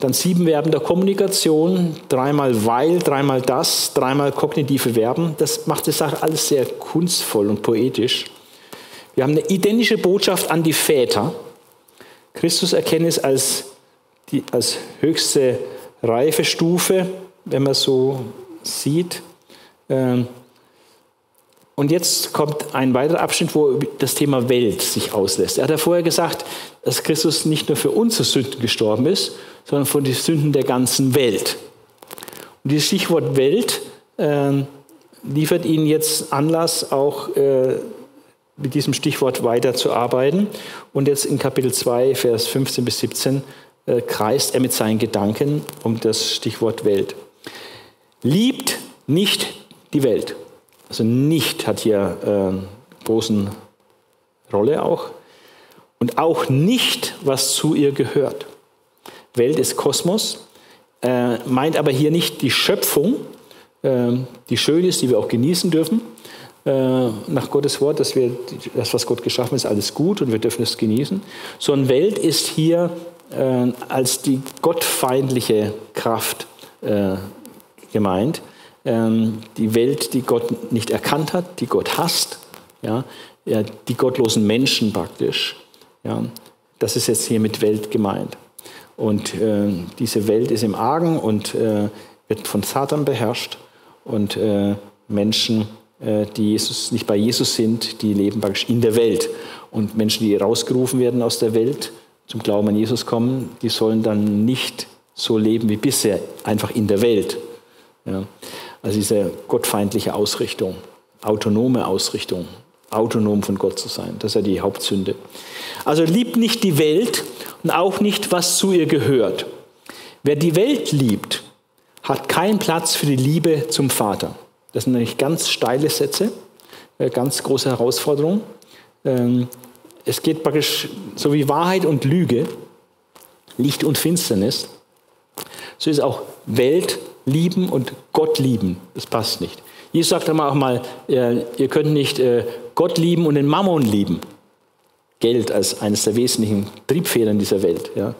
Dann sieben Verben der Kommunikation, dreimal weil, dreimal das, dreimal kognitive Verben. Das macht die Sache alles sehr kunstvoll und poetisch. Wir haben eine identische Botschaft an die Väter. Christus Erkenntnis als, die, als höchste Reifestufe, wenn man so sieht. Ähm, und jetzt kommt ein weiterer Abschnitt, wo das Thema Welt sich auslässt. Er hat ja vorher gesagt, dass Christus nicht nur für unsere Sünden gestorben ist, sondern für die Sünden der ganzen Welt. Und dieses Stichwort Welt äh, liefert Ihnen jetzt Anlass, auch äh, mit diesem Stichwort weiterzuarbeiten. Und jetzt in Kapitel 2, Vers 15 bis 17 äh, kreist er mit seinen Gedanken um das Stichwort Welt. Liebt nicht die Welt. Also nicht hat hier äh, großen Rolle auch. Und auch nicht, was zu ihr gehört. Welt ist Kosmos, äh, meint aber hier nicht die Schöpfung, äh, die schön ist, die wir auch genießen dürfen, äh, nach Gottes Wort, dass wir das, was Gott geschaffen ist, alles gut und wir dürfen es genießen, sondern Welt ist hier äh, als die gottfeindliche Kraft äh, gemeint, die Welt, die Gott nicht erkannt hat, die Gott hasst, ja, die gottlosen Menschen praktisch. Ja, das ist jetzt hier mit Welt gemeint. Und äh, diese Welt ist im Argen und äh, wird von Satan beherrscht. Und äh, Menschen, äh, die Jesus, nicht bei Jesus sind, die leben praktisch in der Welt. Und Menschen, die rausgerufen werden aus der Welt, zum Glauben an Jesus kommen, die sollen dann nicht so leben wie bisher, einfach in der Welt. Ja. Also diese gottfeindliche Ausrichtung, autonome Ausrichtung, autonom von Gott zu sein, das ist ja die Hauptsünde. Also liebt nicht die Welt und auch nicht, was zu ihr gehört. Wer die Welt liebt, hat keinen Platz für die Liebe zum Vater. Das sind nämlich ganz steile Sätze, äh, ganz große Herausforderung. Ähm, es geht praktisch so wie Wahrheit und Lüge, Licht und Finsternis. So ist auch Welt lieben und Gott lieben. Das passt nicht. Jesus sagt einmal auch mal, ihr könnt nicht äh, Gott lieben und den Mammon lieben. Geld als eines der wesentlichen Triebfedern dieser Welt. Ja.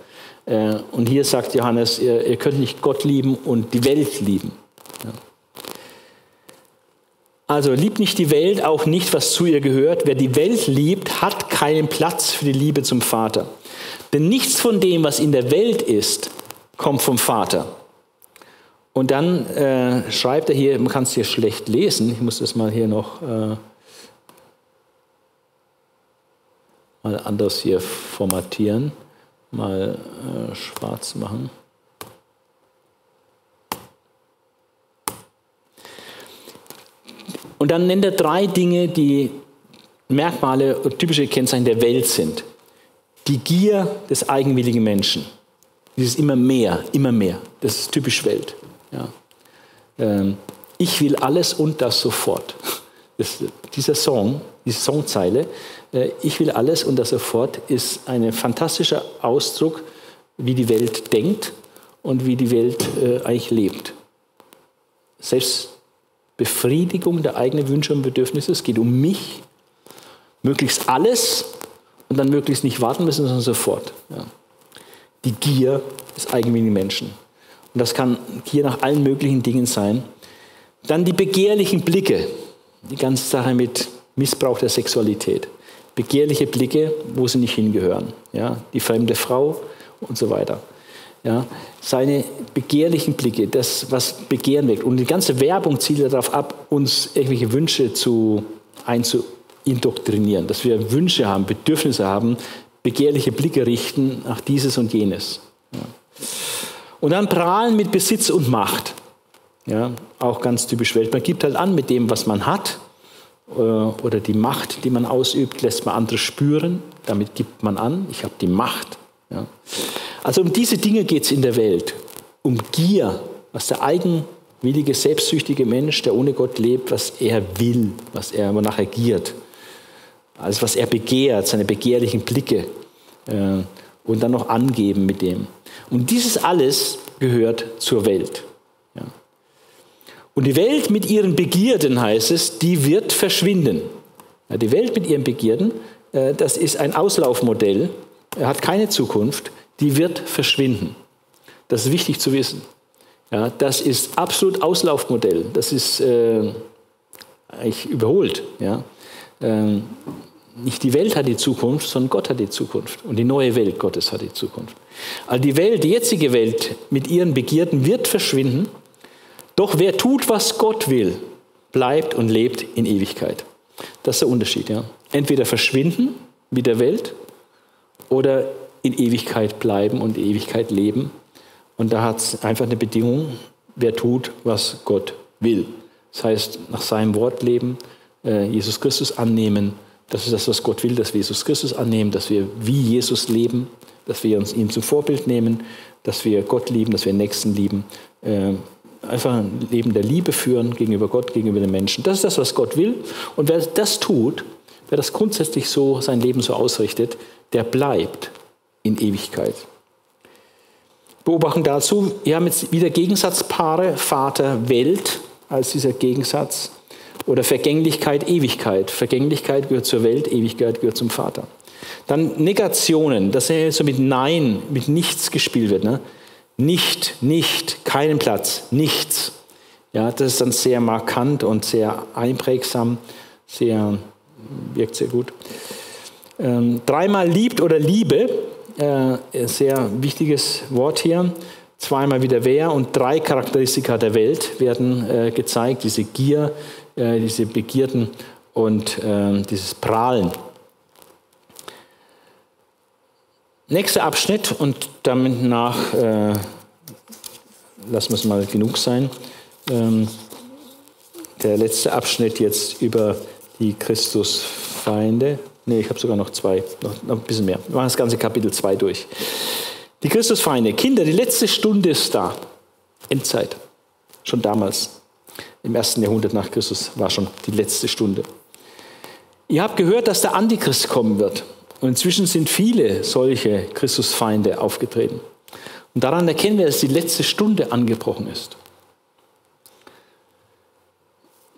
Äh, und hier sagt Johannes, ihr, könnt nicht Gott lieben und die Welt lieben. Ja. Also liebt nicht die Welt, auch nicht, was zu ihr gehört. Wer die Welt liebt, hat keinen Platz für die Liebe zum Vater. Denn nichts von dem, was in der Welt ist, kommt vom Vater. Und dann äh, schreibt er hier, man kann es hier schlecht lesen, ich muss das mal hier noch äh, mal anders hier formatieren, mal äh, schwarz machen. Und dann nennt er drei Dinge, die Merkmale und typische Kennzeichen der Welt sind. Die Gier des eigenwilligen Menschen. Dieses immer mehr, immer mehr. Das ist typisch Welt. Ja. Ähm, ich will alles und das sofort. Das, dieser Song, diese Songzeile, äh, ich will alles und das sofort, ist ein fantastischer Ausdruck, wie die Welt denkt und wie die Welt äh, eigentlich lebt. Selbst Befriedigung der eigenen Wünsche und Bedürfnisse. Es geht um mich, möglichst alles und dann möglichst nicht warten müssen, sondern sofort. Ja. Die Gier des eigenwilligen Menschen. Und das kann hier nach allen möglichen Dingen sein. Dann die begehrlichen Blicke, die ganze Sache mit Missbrauch der Sexualität. Begehrliche Blicke, wo sie nicht hingehören. Ja, die fremde Frau und so weiter. Ja, seine begehrlichen Blicke, das, was Begehren weckt. Und die ganze Werbung zielt darauf ab, uns irgendwelche Wünsche zu einzuindoktrinieren, dass wir Wünsche haben, Bedürfnisse haben, begehrliche Blicke richten nach dieses und jenes. Und dann prahlen mit Besitz und Macht. Ja, auch ganz typisch Welt. Man gibt halt an mit dem, was man hat äh, oder die Macht, die man ausübt, lässt man andere spüren. Damit gibt man an, ich habe die Macht. Ja. Also um diese Dinge geht es in der Welt. Um Gier, was der eigenwillige, selbstsüchtige Mensch, der ohne Gott lebt, was er will, was er nachher giert. Alles, was er begehrt, seine begehrlichen Blicke. Äh, und dann noch angeben mit dem. Und dieses alles gehört zur Welt. Ja. Und die Welt mit ihren Begierden, heißt es, die wird verschwinden. Ja, die Welt mit ihren Begierden, äh, das ist ein Auslaufmodell, hat keine Zukunft die wird verschwinden. Das ist wichtig zu wissen. Ja, das ist absolut Auslaufmodell. Das ist äh, eigentlich überholt. Ja. Ähm, nicht die Welt hat die Zukunft, sondern Gott hat die Zukunft. Und die neue Welt Gottes hat die Zukunft. Also die Welt, die jetzige Welt mit ihren Begierden wird verschwinden. Doch wer tut, was Gott will, bleibt und lebt in Ewigkeit. Das ist der Unterschied. Ja. Entweder verschwinden mit der Welt oder in Ewigkeit bleiben und Ewigkeit leben. Und da hat es einfach eine Bedingung, wer tut, was Gott will. Das heißt, nach seinem Wort leben, äh, Jesus Christus annehmen. Das ist das, was Gott will, dass wir Jesus Christus annehmen, dass wir wie Jesus leben, dass wir uns ihm zum Vorbild nehmen, dass wir Gott lieben, dass wir Nächsten lieben. Äh, einfach ein Leben der Liebe führen gegenüber Gott, gegenüber den Menschen. Das ist das, was Gott will. Und wer das tut, wer das grundsätzlich so sein Leben so ausrichtet, der bleibt in Ewigkeit. Beobachten dazu, wir haben jetzt wieder Gegensatzpaare, Vater, Welt als dieser Gegensatz oder Vergänglichkeit, Ewigkeit. Vergänglichkeit gehört zur Welt, Ewigkeit gehört zum Vater. Dann Negationen, dass er so mit Nein, mit nichts gespielt wird. Ne? Nicht, nicht, keinen Platz, nichts. Ja, das ist dann sehr markant und sehr einprägsam, sehr, wirkt sehr gut. Ähm, dreimal liebt oder Liebe, äh, sehr wichtiges Wort hier. Zweimal wieder wer und drei Charakteristika der Welt werden äh, gezeigt. Diese Gier, äh, diese Begierden und äh, dieses Prahlen. Nächster Abschnitt und damit nach, äh, lassen wir es mal genug sein. Ähm, der letzte Abschnitt jetzt über die Christusfeinde. Nee, ich habe sogar noch zwei, noch, noch, ein bisschen mehr. Wir machen das ganze Kapitel 2 durch. Die Christusfeinde, Kinder, die letzte Stunde ist da. Endzeit. Schon damals, im ersten Jahrhundert nach Christus, war schon die letzte Stunde. Ihr habt gehört, dass der Antichrist kommen wird. Und inzwischen sind viele solche Christusfeinde aufgetreten. Und daran erkennen wir, dass die letzte Stunde angebrochen ist.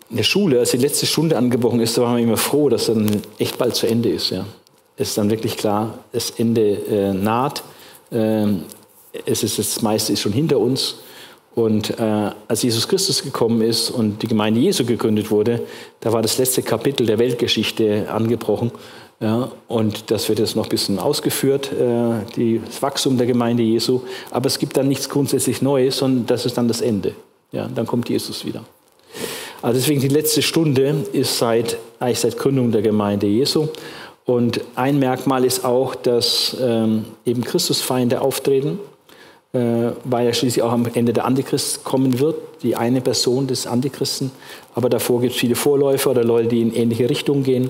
In der Schule, als die letzte Stunde angebrochen ist, da waren wir immer froh, dass dann echt bald zu Ende ist. Ja. Es ist dann wirklich klar, das Ende äh, naht. Ähm, es ist, das meiste ist schon hinter uns. Und äh, als Jesus Christus gekommen ist und die Gemeinde Jesu gegründet wurde, da war das letzte Kapitel der Weltgeschichte angebrochen. Ja, und das wird jetzt noch ein bisschen ausgeführt, äh, die, das Wachstum der Gemeinde Jesu. Aber es gibt dann nichts grundsätzlich Neues, sondern das ist dann das Ende. Ja, dann kommt Jesus wieder. Also deswegen die letzte Stunde ist seit, eigentlich seit Gründung der Gemeinde Jesu. Und ein Merkmal ist auch, dass ähm, eben Christusfeinde auftreten, weil ja schließlich auch am Ende der Antichrist kommen wird, die eine Person des Antichristen. Aber davor gibt es viele Vorläufer oder Leute, die in ähnliche Richtungen gehen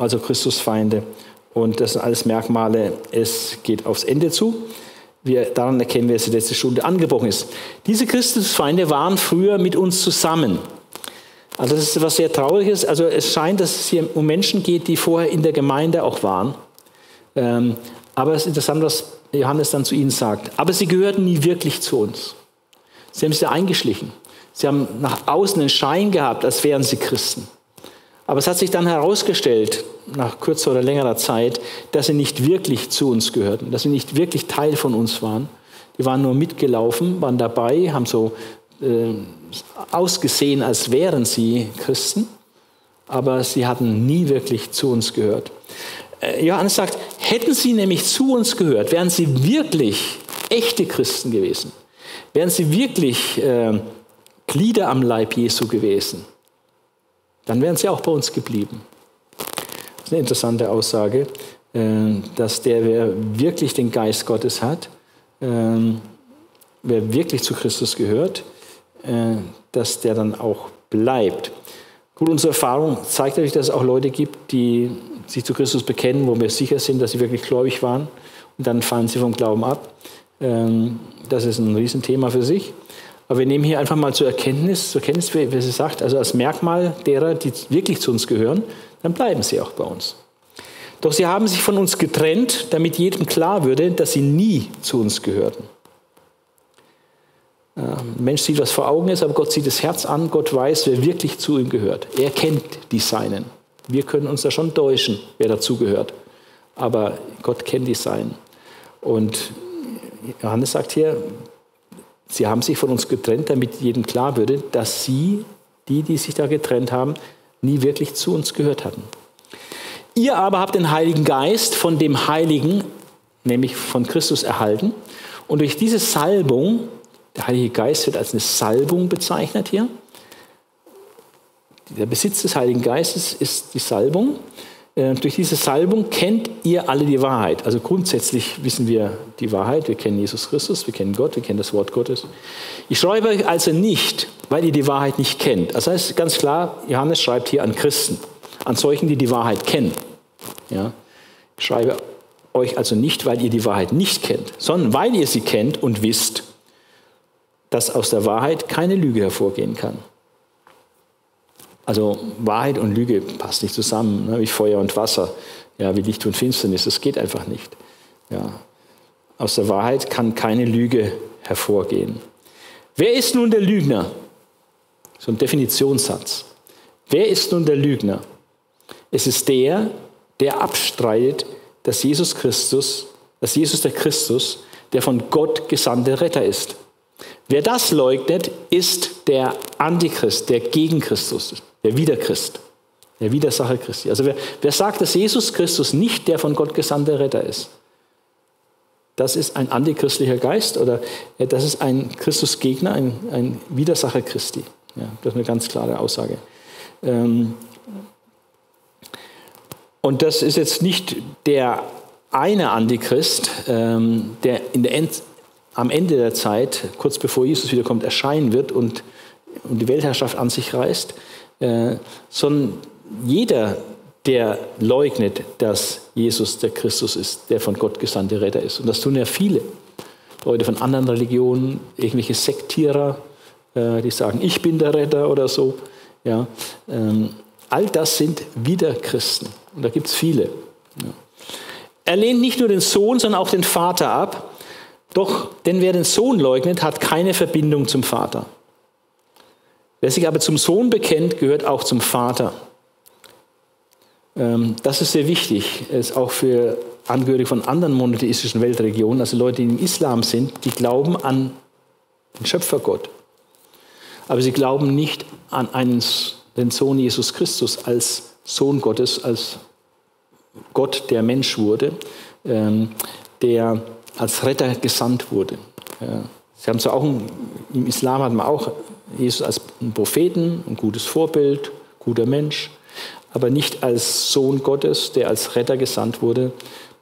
also Christusfeinde. Und das sind alles Merkmale, es geht aufs Ende zu. Wir, daran erkennen wir, dass die letzte Stunde angebrochen ist. Diese Christusfeinde waren früher mit uns zusammen. Also das ist etwas sehr Trauriges. Also es scheint, dass es hier um Menschen geht, die vorher in der Gemeinde auch waren. Ähm, aber es ist interessant, was Johannes dann zu ihnen sagt. Aber sie gehörten nie wirklich zu uns. Sie haben sich da eingeschlichen. Sie haben nach außen einen Schein gehabt, als wären sie Christen. Aber es hat sich dann herausgestellt, nach kürzer oder längerer Zeit, dass sie nicht wirklich zu uns gehörten, dass sie nicht wirklich Teil von uns waren. Die waren nur mitgelaufen, waren dabei, haben so äh, ausgesehen, als wären sie Christen, aber sie hatten nie wirklich zu uns gehört. Äh, Johannes sagt, hätten sie nämlich zu uns gehört, wären sie wirklich echte Christen gewesen, wären sie wirklich äh, Glieder am Leib Jesu gewesen, dann wären sie auch bei uns geblieben. Das ist eine interessante Aussage, äh, dass der, wer wirklich den Geist Gottes hat, ähm, wer wirklich zu Christus gehört, äh, dass der dann auch bleibt. Gut, unsere Erfahrung zeigt natürlich, dass es auch Leute gibt, die sich zu Christus bekennen, wo wir sicher sind, dass sie wirklich gläubig waren und dann fallen sie vom Glauben ab. Ähm, das ist ein Riesenthema für sich. Aber wir nehmen hier einfach mal zur Erkenntnis, zur Kenntnis, wie, sie sagt, also als Merkmal derer, die wirklich zu uns gehören, dann bleiben sie auch bei uns. Doch sie haben sich von uns getrennt, damit jedem klar würde, dass sie nie zu uns gehörten. Ein Mensch sieht, was vor Augen ist, aber Gott sieht das Herz an. Gott weiß, wer wirklich zu ihm gehört. Er kennt die Seinen. Wir können uns da schon täuschen, wer dazugehört. Aber Gott kennt die Seinen. Und Johannes sagt hier, Sie haben sich von uns getrennt, damit jedem klar würde, dass sie, die, die sich da getrennt haben, nie wirklich zu uns gehört hatten. Ihr aber habt den Heiligen Geist von dem Heiligen, nämlich von Christus, erhalten. Und durch diese Salbung, der Heilige Geist wird als eine Salbung bezeichnet hier. Der Besitz des Heiligen Geistes ist die Salbung. Äh, durch diese Salbung kennt ihr alle die Wahrheit. Also grundsätzlich wissen wir die Wahrheit. Wir kennen Jesus Christus, wir kennen Gott, wir kennen das Wort Gottes. Ich schreibe euch also nicht, weil ihr die Wahrheit nicht kennt. Das heißt ganz klar, Johannes schreibt hier an Christen, an solchen, die die Wahrheit kennen. Ja? Ich schreibe euch also nicht, weil ihr die Wahrheit nicht kennt, sondern weil ihr sie kennt und wisst, dass aus der Wahrheit keine Lüge hervorgehen kann. Also Wahrheit und Lüge passt nicht zusammen, ne? wie Feuer und Wasser, ja, wie Licht und Finsternis. Das geht einfach nicht. Ja. Aus der Wahrheit kann keine Lüge hervorgehen. Wer ist nun der Lügner? So ein Definitionssatz. Wer ist nun der Lügner? Es ist der, der abstreitet, dass Jesus Christus, dass Jesus der Christus, der von Gott gesandte Retter ist. Wer das leugnet, ist der Antichrist, der gegen Christus ist der Widerchrist, der Widersacher Christi. Also wer, wer sagt, dass Jesus Christus nicht der von Gott gesandte Retter ist, das ist ein antichristlicher Geist oder das ist ein Christusgegner, ein, ein Widersacher Christi. Ja, das ist eine ganz klare Aussage. Ähm, und das ist jetzt nicht der eine Antichrist, ähm, der, der End, am Ende der Zeit, kurz bevor Jesus wiederkommt, erscheinen wird und, und die Weltherrschaft an sich reißt, äh, sondern jeder, der leugnet, dass Jesus der Christus ist, der von Gott gesandte Retter ist. Und das tun ja viele. Leute von anderen Religionen, irgendwelche Sektierer, äh, die sagen, ich bin der Retter oder so. Ja, ähm, all das sind Widerchristen. Und da gibt es viele. Er lehnt nicht nur den Sohn, sondern auch den Vater ab. Doch, denn wer den Sohn leugnet, hat keine Verbindung zum Vater. Wer sich aber zum Sohn bekennt, gehört auch zum Vater. Ähm, das ist sehr wichtig, ist auch für Angehörige von anderen monotheistischen Weltregionen, also Leute, die im Islam sind, die glauben an den Schöpfergott. Aber sie glauben nicht an einen, den Sohn Jesus Christus als Sohn Gottes, als Gott, der Mensch wurde, ähm, der als Retter gesandt wurde. Sie haben zwar auch im Islam hat man auch Jesus als Propheten, ein gutes Vorbild, guter Mensch, aber nicht als Sohn Gottes, der als Retter gesandt wurde. Man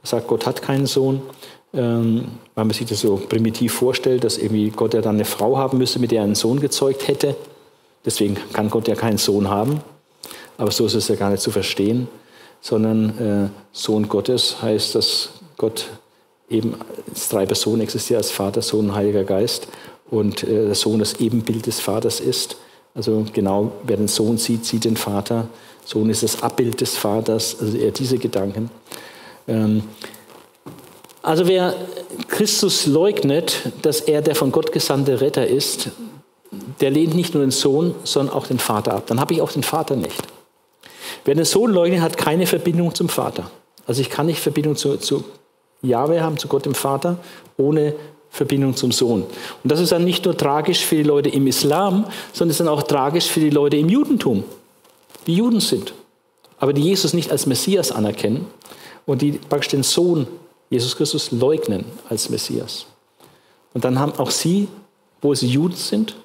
sagt, Gott hat keinen Sohn, ähm, weil man sich das so primitiv vorstellt, dass irgendwie Gott ja dann eine Frau haben müsste, mit der er einen Sohn gezeugt hätte. Deswegen kann Gott ja keinen Sohn haben. Aber so ist es ja gar nicht zu verstehen, sondern äh, Sohn Gottes heißt, dass Gott eben als drei Personen existiert, als Vater, Sohn und Heiliger Geist und äh, der Sohn das Ebenbild des Vaters ist. Also genau, wer den Sohn sieht, sieht den Vater. Sohn ist das Abbild des Vaters, also eher diese Gedanken. Ähm, also wer Christus leugnet, dass er der von Gott gesandte Retter ist, der lehnt nicht nur den Sohn, sondern auch den Vater ab. Dann habe ich auch den Vater nicht. Wer den Sohn leugnet, hat keine Verbindung zum Vater. Also ich kann nicht Verbindung zu, zu Jahwe haben, zu Gott dem Vater, ohne Verbindung zum Sohn. Und das ist dann nicht nur tragisch für die Leute im Islam, sondern es ist dann auch tragisch für die Leute im Judentum, die Juden sind, aber die Jesus nicht als Messias anerkennen und die praktisch den Sohn Jesus Christus leugnen als Messias. Und dann haben auch sie, wo sie Juden sind,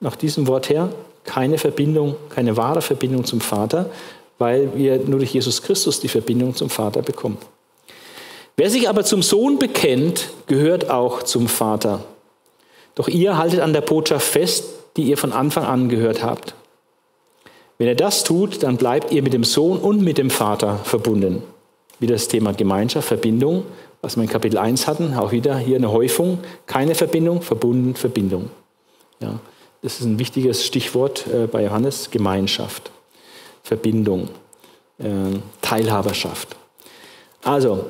nach diesem Wort her, keine Verbindung, keine wahre Verbindung zum Vater, weil wir nur durch Jesus Christus die Verbindung zum Vater bekommen. Wer sich aber zum Sohn bekennt, gehört auch zum Vater. Doch ihr haltet an der Botschaft fest, die ihr von Anfang an gehört habt. Wenn ihr das tut, dann bleibt ihr mit dem Sohn und mit dem Vater verbunden. Wieder das Thema Gemeinschaft, Verbindung, was wir in Kapitel 1 hatten, auch wieder hier eine Häufung, keine Verbindung, verbunden, Verbindung. Ja, das ist ein wichtiges Stichwort äh, bei Johannes, Gemeinschaft, Verbindung, äh, Teilhaberschaft. Also,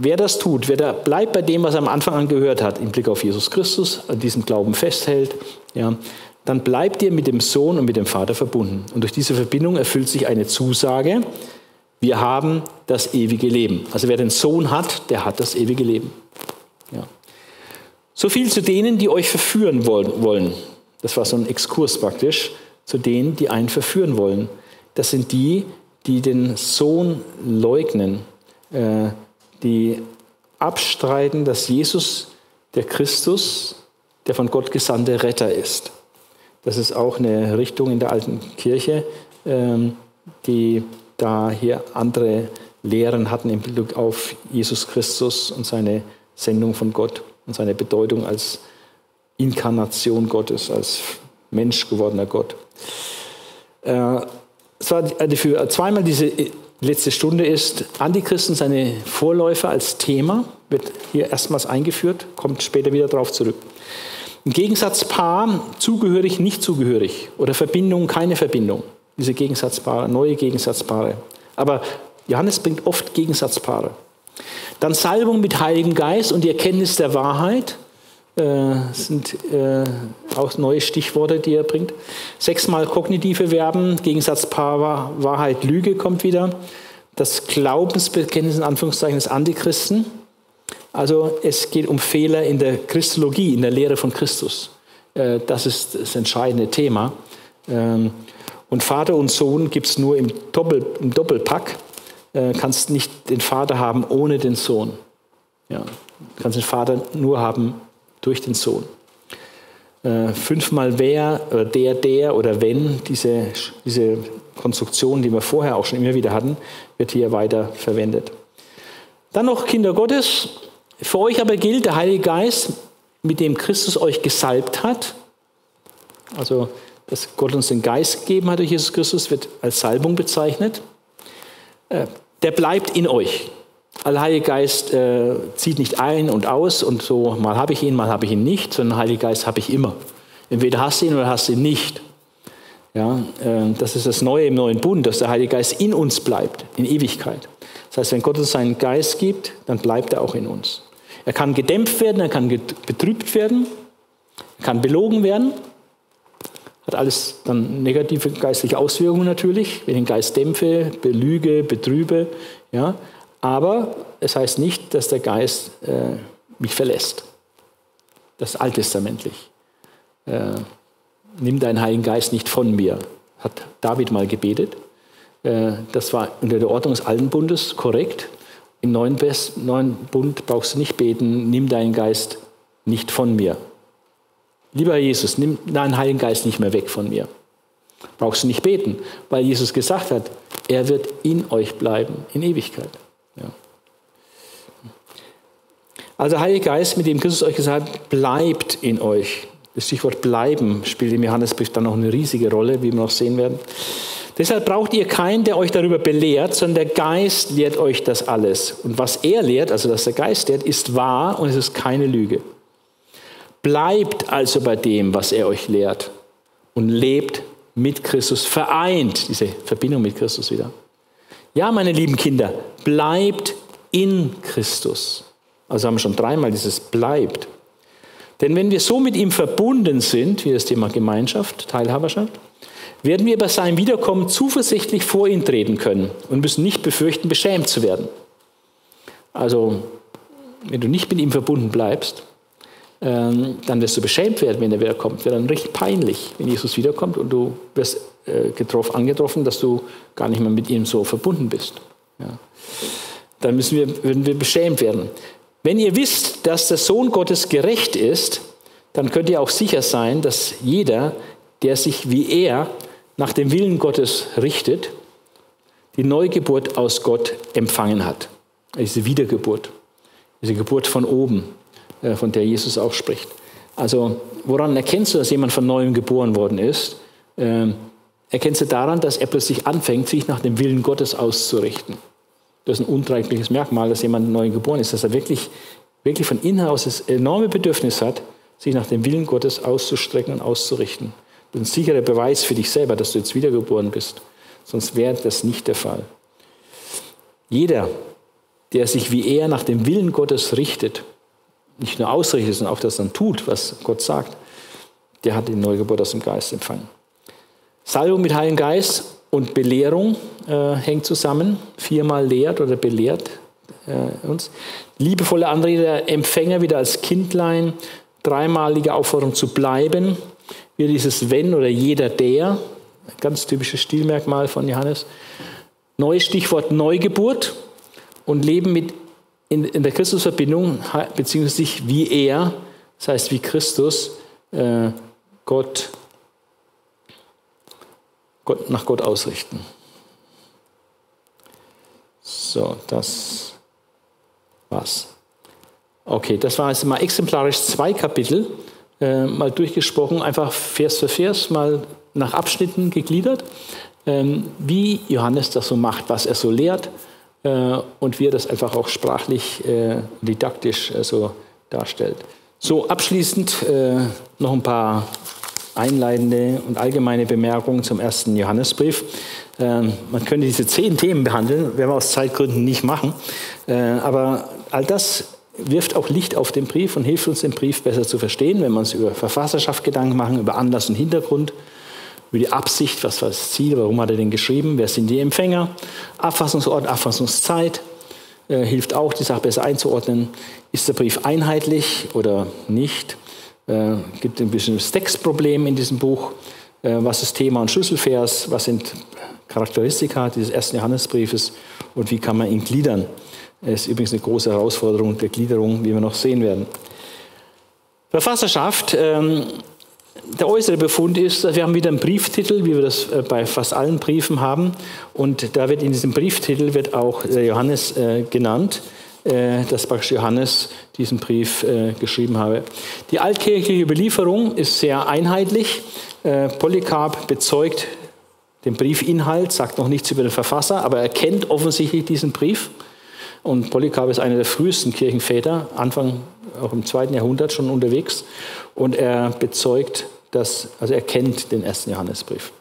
wer das tut, wer da bleibt bei dem, was er am Anfang an gehört hat, im Blick auf Jesus Christus, an diesem Glauben festhält, ja, dann bleibt ihr mit dem Sohn und mit dem Vater verbunden. Und durch diese Verbindung erfüllt sich eine Zusage, wir haben das ewige Leben. Also wer den Sohn hat, der hat das ewige Leben. Ja. So viel zu denen, die euch verführen wollen. Das war so ein Exkurs praktisch zu denen, die einen verführen wollen. Das sind die, die den Sohn leugnen, äh, die abstreiten, dass Jesus der Christus, der von Gott gesandte Retter ist. Das ist auch eine Richtung in der alten Kirche, ähm, die da hier andere Lehren hatten im Blick auf Jesus Christus und seine Sendung von Gott und seine Bedeutung als Inkarnation Gottes, als Mensch gewordener Gott. Äh, es war für zweimal diese letzte Stunde ist Antichristen, seine Vorläufer als Thema, wird hier erstmals eingeführt, kommt später wieder darauf zurück. Ein Gegensatzpaar, zugehörig, nicht zugehörig oder Verbindung, keine Verbindung. Diese Gegensatzpaare, neue Gegensatzpaare. Aber Johannes bringt oft Gegensatzpaare. Dann Salbung mit Heiligen Geist und die Erkenntnis der Wahrheit sind äh, auch neue Stichworte, die er bringt. Sechsmal kognitive Verben, Gegensatzpaar Wahrheit, Lüge kommt wieder. Das Glaubensbekenntnis in Anführungszeichen des Antichristen. Also es geht um Fehler in der Christologie, in der Lehre von Christus. Äh, das ist das entscheidende Thema. Ähm, und Vater und Sohn gibt es nur im, Doppel, im Doppelpack. Äh, kannst nicht den Vater haben ohne den Sohn. Ja. Du kannst den Vater nur haben durch den Sohn. Äh, fünfmal wer oder der, der oder wenn, diese, diese Konstruktion, die wir vorher auch schon immer wieder hatten, wird hier weiter verwendet. Dann noch Kinder Gottes. Für euch aber gilt der Heilige Geist, mit dem Christus euch gesalbt hat. Also, dass Gott uns den Geist gegeben hat durch Jesus Christus, wird als Salbung bezeichnet. Äh, der bleibt in euch. Der Heilige Geist äh, zieht nicht ein und aus und so, mal habe ich ihn, mal habe ich ihn nicht, sondern der Heilige Geist habe ich immer. Entweder hast du ihn oder hast du ihn nicht. Ja, äh, das ist das Neue im neuen Bund, dass der Heilige Geist in uns bleibt, in Ewigkeit. Das heißt, wenn Gott uns seinen Geist gibt, dann bleibt er auch in uns. Er kann gedämpft werden, er kann betrübt werden, er kann belogen werden. Hat alles dann negative geistliche Auswirkungen natürlich, wenn ich den Geist dämpfe, belüge, betrübe. Ja. Aber es heißt nicht, dass der Geist äh, mich verlässt. Das ist alttestamentlich. Äh, nimm deinen Heiligen Geist nicht von mir, hat David mal gebetet. Äh, das war unter der Ordnung des Alten Bundes korrekt. Im neuen, Best, neuen Bund brauchst du nicht beten, nimm deinen Geist nicht von mir. Lieber Jesus, nimm deinen Heiligen Geist nicht mehr weg von mir. Brauchst du nicht beten, weil Jesus gesagt hat, er wird in euch bleiben, in Ewigkeit. Ja. Also Heiliger Geist, mit dem Christus euch gesagt hat, bleibt in euch. Das Stichwort bleiben spielt im Johannesbrief dann noch eine riesige Rolle, wie wir noch sehen werden. Deshalb braucht ihr keinen, der euch darüber belehrt, sondern der Geist lehrt euch das alles. Und was er lehrt, also was der Geist lehrt, ist wahr und es ist keine Lüge. Bleibt also bei dem, was er euch lehrt und lebt mit Christus, vereint diese Verbindung mit Christus wieder. Ja, meine lieben Kinder, bleibt in Christus. Also haben wir schon dreimal dieses bleibt. Denn wenn wir so mit ihm verbunden sind, wie das Thema Gemeinschaft, Teilhaberschaft, werden wir bei seinem Wiederkommen zuversichtlich vor ihn treten können und müssen nicht befürchten, beschämt zu werden. Also, wenn du nicht mit ihm verbunden bleibst, ähm, dann wirst du beschämt werden, wenn er wiederkommt. Wird dann richtig peinlich, wenn Jesus wiederkommt und du wirst getroffen, angetroffen, dass du gar nicht mehr mit ihm so verbunden bist. Ja. Dann müssen wir, würden wir beschämt werden. Wenn ihr wisst, dass der Sohn Gottes gerecht ist, dann könnt ihr auch sicher sein, dass jeder, der sich wie er nach dem Willen Gottes richtet, die Neugeburt aus Gott empfangen hat. Diese Wiedergeburt, diese Geburt von oben, äh, von der Jesus auch spricht. Also woran erkennst du, dass jemand von neuem geboren worden ist? Erkennst du daran, dass er plötzlich anfängt, sich nach dem Willen Gottes auszurichten. Das ist ein unträgliches Merkmal, dass jemand neu geboren ist, dass er wirklich, wirklich von innen aus das enorme Bedürfnis hat, sich nach dem Willen Gottes auszustrecken und auszurichten. Das ist ein sicherer Beweis für dich selber, dass du jetzt wiedergeboren bist. Sonst wäre das nicht der Fall. Jeder, der sich wie er nach dem Willen Gottes richtet, nicht nur ausrichtet, sondern auch das dann tut, was Gott sagt, der hat die Neugeburt aus dem Geist empfangen. Salbung mit Heiligen Geist und Belehrung äh, hängt zusammen. Viermal lehrt oder belehrt äh, uns. Liebevolle Anrede der Empfänger wieder als Kindlein. Dreimalige Aufforderung zu bleiben. Wie dieses Wenn oder jeder der. Ganz typisches Stilmerkmal von Johannes. Neues Stichwort Neugeburt und Leben mit in, in der Christusverbindung, beziehungsweise wie er, das heißt wie Christus, äh, Gott, Gott, nach Gott ausrichten. So, das war's. Okay, das war jetzt mal exemplarisch zwei Kapitel, äh, mal durchgesprochen, einfach Vers für Vers, mal nach Abschnitten gegliedert, ähm, wie Johannes das so macht, was er so lehrt äh, und wie er das einfach auch sprachlich, äh, didaktisch äh, so darstellt. So, abschließend äh, noch ein paar einleitende und allgemeine Bemerkungen zum ersten Johannesbrief. Ähm, man könnte diese zehn Themen behandeln, werden wir aus Zeitgründen nicht machen. Äh, aber all das wirft auch Licht auf den Brief und hilft uns, den Brief besser zu verstehen, wenn wir uns über Verfasserschaft Gedanken machen, über Anlass und Hintergrund, über die Absicht, was war das Ziel, warum hat er den geschrieben, wer sind die Empfänger, Abfassungsort, Abfassungszeit, äh, hilft auch, die Sache besser einzuordnen. Ist der Brief einheitlich oder nicht? Äh, gibt ein bisschen das Textproblem in diesem Buch. Äh, was ist Thema und Schlüsselvers? Was sind Charakteristika dieses ersten Johannesbriefes? Und wie kann man ihn gliedern? Es ist übrigens eine große Herausforderung der Gliederung, wie wir noch sehen werden. Verfasserschaft. Ähm, der äußere Befund ist, wir haben wieder einen Brieftitel, wie wir das äh, bei fast allen Briefen haben. Und da wird in diesem Brieftitel wird auch Johannes genannt. Äh, dass praktisch Johannes diesen Brief äh, geschrieben habe. Die altkirchliche Überlieferung ist sehr einheitlich. Äh, Polycarp bezeugt den Briefinhalt, sagt noch nichts über den Verfasser, aber er kennt offensichtlich diesen Brief. Und Polycarp ist einer der frühesten Kirchenväter, Anfang auch im zweiten Jahrhundert schon unterwegs. Und er bezeugt dass, also er kennt den ersten Johannesbrief.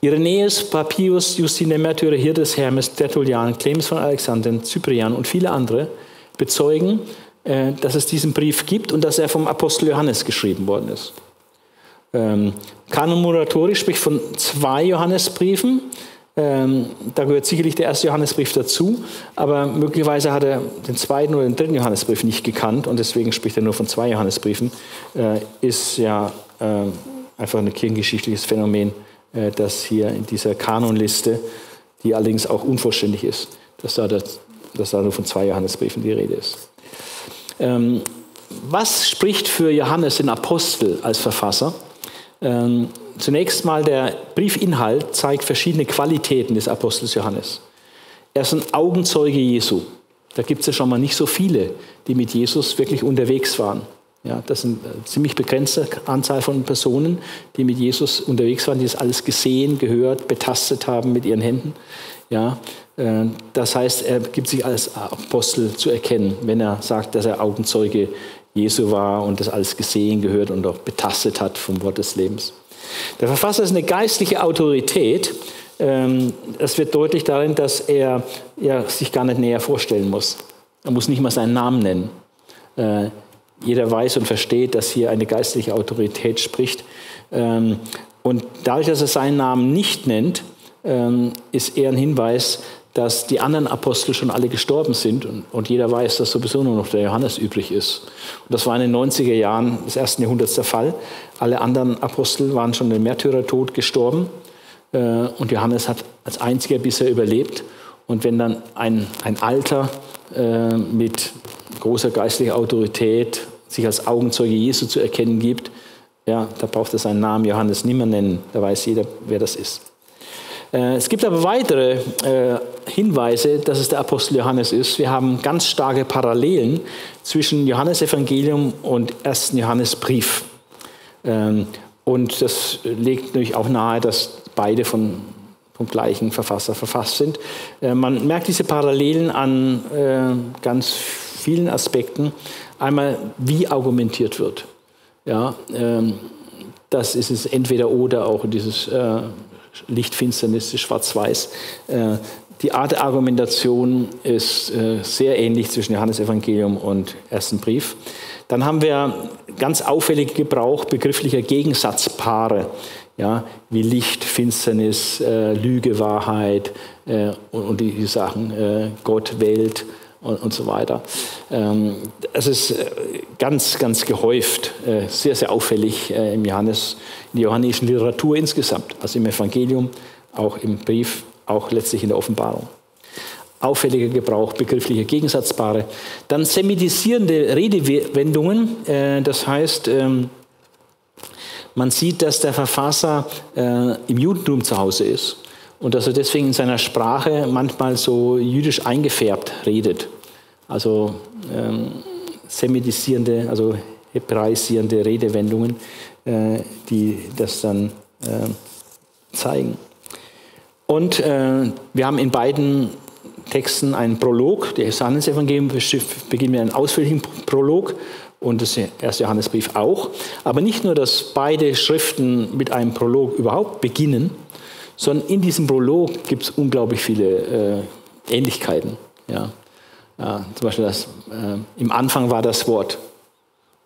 Irenäus, Papius, Justine Märtyrer, Hirdes, Hermes, Tertullian, Clemens von Alexandrien, Cyprian und viele andere bezeugen, äh, dass es diesen Brief gibt und dass er vom Apostel Johannes geschrieben worden ist. Ähm, Muratori spricht von zwei Johannesbriefen. Ähm, da gehört sicherlich der erste Johannesbrief dazu, aber möglicherweise hat er den zweiten oder den dritten Johannesbrief nicht gekannt und deswegen spricht er nur von zwei Johannesbriefen. Äh, ist ja äh, einfach ein kirchengeschichtliches Phänomen, dass hier in dieser Kanonliste, die allerdings auch unvollständig ist, dass da, das, dass da nur von zwei Johannesbriefen die Rede ist. Ähm, was spricht für Johannes, den Apostel, als Verfasser? Ähm, zunächst mal der Briefinhalt zeigt verschiedene Qualitäten des Apostels Johannes. Er ist ein Augenzeuge Jesu. Da gibt es ja schon mal nicht so viele, die mit Jesus wirklich unterwegs waren. Ja, das sind eine ziemlich begrenzte Anzahl von Personen, die mit Jesus unterwegs waren, die das alles gesehen, gehört, betastet haben mit ihren Händen. Ja, äh, das heißt, er gibt sich als Apostel zu erkennen, wenn er sagt, dass er Augenzeuge Jesu war und das alles gesehen, gehört und auch betastet hat vom Wort des Lebens. Der Verfasser ist eine geistliche Autorität. Ähm, das wird deutlich darin, dass er sich gar nicht näher vorstellen muss. Er muss nicht mal seinen Namen nennen. Jeder weiß und versteht, dass hier eine geistliche Autorität spricht. Ähm, und dadurch, dass er seinen Namen nicht nennt, ähm, ist eher ein Hinweis, dass die anderen Apostel schon alle gestorben sind und, jeder weiß, dass sowieso nur noch der Johannes übrig ist. Und das war in den 90er Jahren des ersten Jahrhunderts der Fall. Alle anderen Apostel waren schon im Märtyrertod gestorben äh, und Johannes hat als einziger bisher überlebt. Und wenn dann ein, ein Alter äh, mit großer geistlicher Autorität sich als Augenzeuge Jesu zu erkennen gibt, ja, da braucht er seinen Namen Johannes nicht mehr nennen, da weiß jeder, wer das ist. Äh, es gibt aber weitere äh, Hinweise, dass es der Apostel Johannes ist. Wir haben ganz starke Parallelen zwischen Johannesevangelium und 1. Johannesbrief. Ähm, und das legt natürlich auch nahe, dass beide von, vom gleichen Verfasser verfasst sind. Äh, man merkt diese Parallelen an ganz vielen Aspekten. Einmal, wie argumentiert wird. Ja, ähm, das ist es entweder oder auch dieses Lichtfinsternis, Schwarz-Weiß. Äh, die Art der Argumentation ist äh, sehr ähnlich zwischen Johannesevangelium und ersten Brief. Dann haben wir ganz auffällig Gebrauch begrifflicher Gegensatzpaare, ja, wie Licht, Finsternis, äh, Lüge, Wahrheit äh, und, und, die, die Sachen äh, Gott, Welt und, und so weiter. Ähm, es ist äh, ganz, ganz gehäuft, äh, sehr, sehr auffällig äh, im Johannes, in der johannischen Literatur insgesamt, also im Evangelium, auch im Brief, auch letztlich in der Offenbarung. Auffälliger Gebrauch begrifflicher Gegensatzpaare. Dann semitisierende Redewendungen, das heißt, ähm, man sieht, dass der Verfasser im Judentum zu Hause ist und dass er deswegen in seiner Sprache manchmal so jüdisch eingefärbt redet. Also ähm, semitisierende, also hebraisierende Redewendungen, äh, die das dann äh, zeigen. Und äh, wir haben in beiden Texten einen Prolog. Der Johannesevangelium beginnt mit einem ausführlichen Prolog und das erste Johannesbrief auch. Aber nicht nur, dass beide Schriften mit einem Prolog überhaupt beginnen, sondern in diesem Prolog gibt es unglaublich viele äh, Ähnlichkeiten. Ja. ja. zum Beispiel das, äh, im Anfang war das Wort.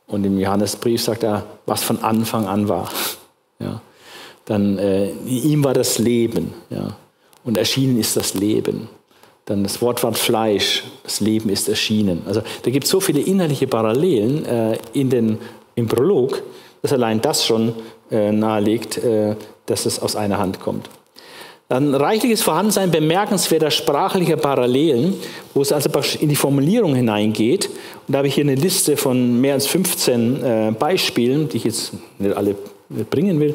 Und im Johannesbrief sagt er, was von Anfang an war. Ja. Dann äh, ihm war das Leben. Ja. Und erschienen ist das Leben. Dann das Wort war Fleisch, das Leben ist erschienen. Also da gibt es so viele innerliche Parallelen äh, in den, im Prolog, dass allein das schon äh, nahelegt, äh, dass es aus einer Hand kommt. Ein reichliches Vorhandensein bemerkenswerter sprachlicher Parallelen, wo es also in die Formulierung hineingeht. Und da habe ich hier eine Liste von mehr als 15 äh, Beispielen, die ich jetzt nicht alle bringen will,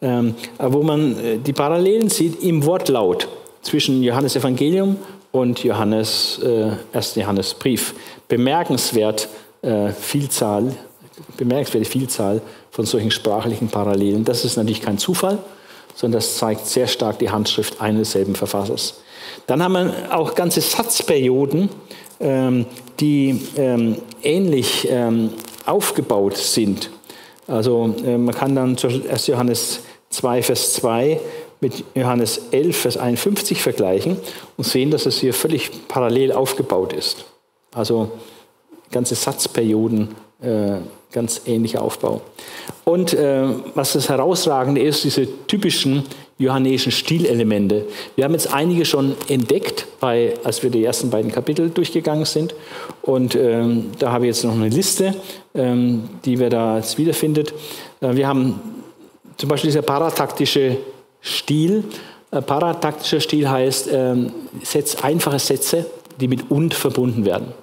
ähm, wo man äh, die Parallelen sieht im Wortlaut zwischen Johannes Evangelium und Johannes, äh, 1. Johannes Brief. Bemerkenswert äh, Vielzahl, bemerkenswerte Vielzahl von solchen sprachlichen Parallelen. Das ist natürlich kein Zufall, sondern das zeigt sehr stark die Handschrift eines selben Verfassers. Dann haben wir auch ganze Satzperioden, ähm, die ähm, ähnlich ähm, aufgebaut sind. Also äh, man kann dann 1. Johannes 2, Vers 2 mit Johannes 11, Vers 51 vergleichen und sehen, dass es hier völlig parallel aufgebaut ist. Also ganze Satzperioden, äh, ganz ähnlicher Aufbau. Und äh, was das Herausragende ist, diese typischen johannäischen Stilelemente. Wir haben jetzt einige schon entdeckt, bei, als wir die ersten beiden Kapitel durchgegangen sind. Und ähm, da habe ich jetzt noch eine Liste, ähm, die wir da jetzt wiederfindet. Äh, wir haben zum Beispiel dieser parataktische Stil. Äh, parataktischer Stil heißt ähm, Setz, einfache Sätze, die mit und verbunden werden.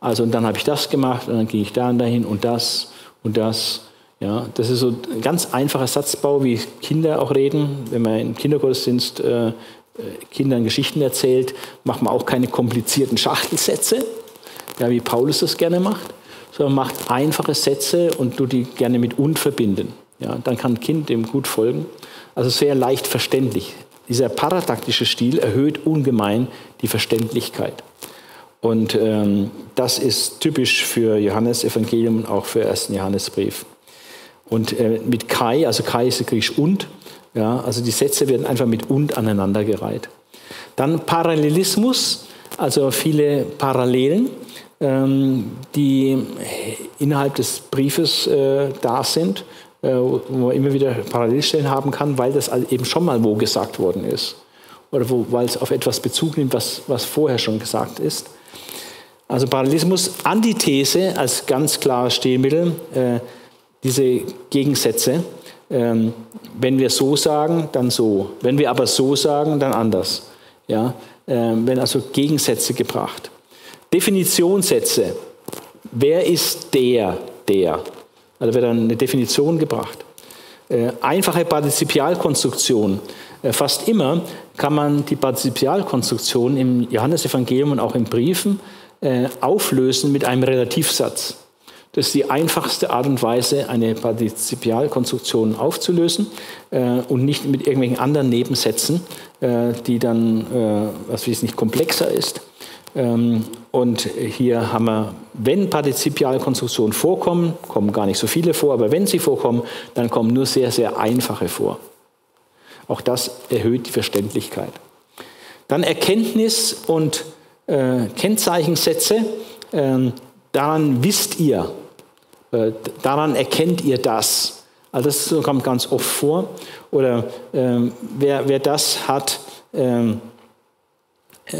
Also und dann habe ich das gemacht und dann gehe ich da und dahin und das und das. Ja, das ist so ein ganz einfacher Satzbau, wie Kinder auch reden. Wenn man im Kindergottesdienst äh, äh, Kindern Geschichten erzählt, macht man auch keine komplizierten Schachtelsätze, ja, wie Paulus das gerne macht, sondern macht einfache Sätze und tut die gerne mit und verbinden. Ja, dann kann ein Kind dem gut folgen. Also sehr leicht verständlich. Dieser parataktische Stil erhöht ungemein die Verständlichkeit. Und ähm, das ist typisch für Johannes Evangelium und auch für 1. Johannesbrief. Und äh, mit Kai, also Kai ist griechisch und, ja, also die Sätze werden einfach mit und aneinandergereiht. Dann Parallelismus, also viele Parallelen, ähm, die innerhalb des Briefes äh, da sind, äh, wo man immer wieder Parallelstellen haben kann, weil das eben schon mal wo gesagt worden ist. Oder wo, weil es auf etwas Bezug nimmt, was, was vorher schon gesagt ist. Also Parallelismus, Antithese als ganz klares Stilmittel, äh, diese Gegensätze. Ähm, wenn wir so sagen, dann so. Wenn wir aber so sagen, dann anders. Ja? Ähm, wenn also Gegensätze gebracht. Definitionssätze. Wer ist der, der? Also wird dann eine Definition gebracht. Äh, einfache Partizipialkonstruktion. Äh, fast immer kann man die Partizipialkonstruktion im Johannesevangelium und auch in Briefen äh, auflösen mit einem Relativsatz. Das ist die einfachste Art und Weise, eine Partizipialkonstruktion aufzulösen äh, und nicht mit irgendwelchen anderen Nebensätzen, äh, die dann, äh, was weiß nicht, komplexer ist. Ähm, und hier haben wir, wenn Partizipialkonstruktionen vorkommen, kommen gar nicht so viele vor, aber wenn sie vorkommen, dann kommen nur sehr, sehr einfache vor. Auch das erhöht die Verständlichkeit. Dann Erkenntnis und äh, Kennzeichensätze, äh, daran wisst ihr, äh, daran erkennt ihr das. Also das kommt ganz oft vor. Oder ähm, wer, wer das hat, ähm, äh,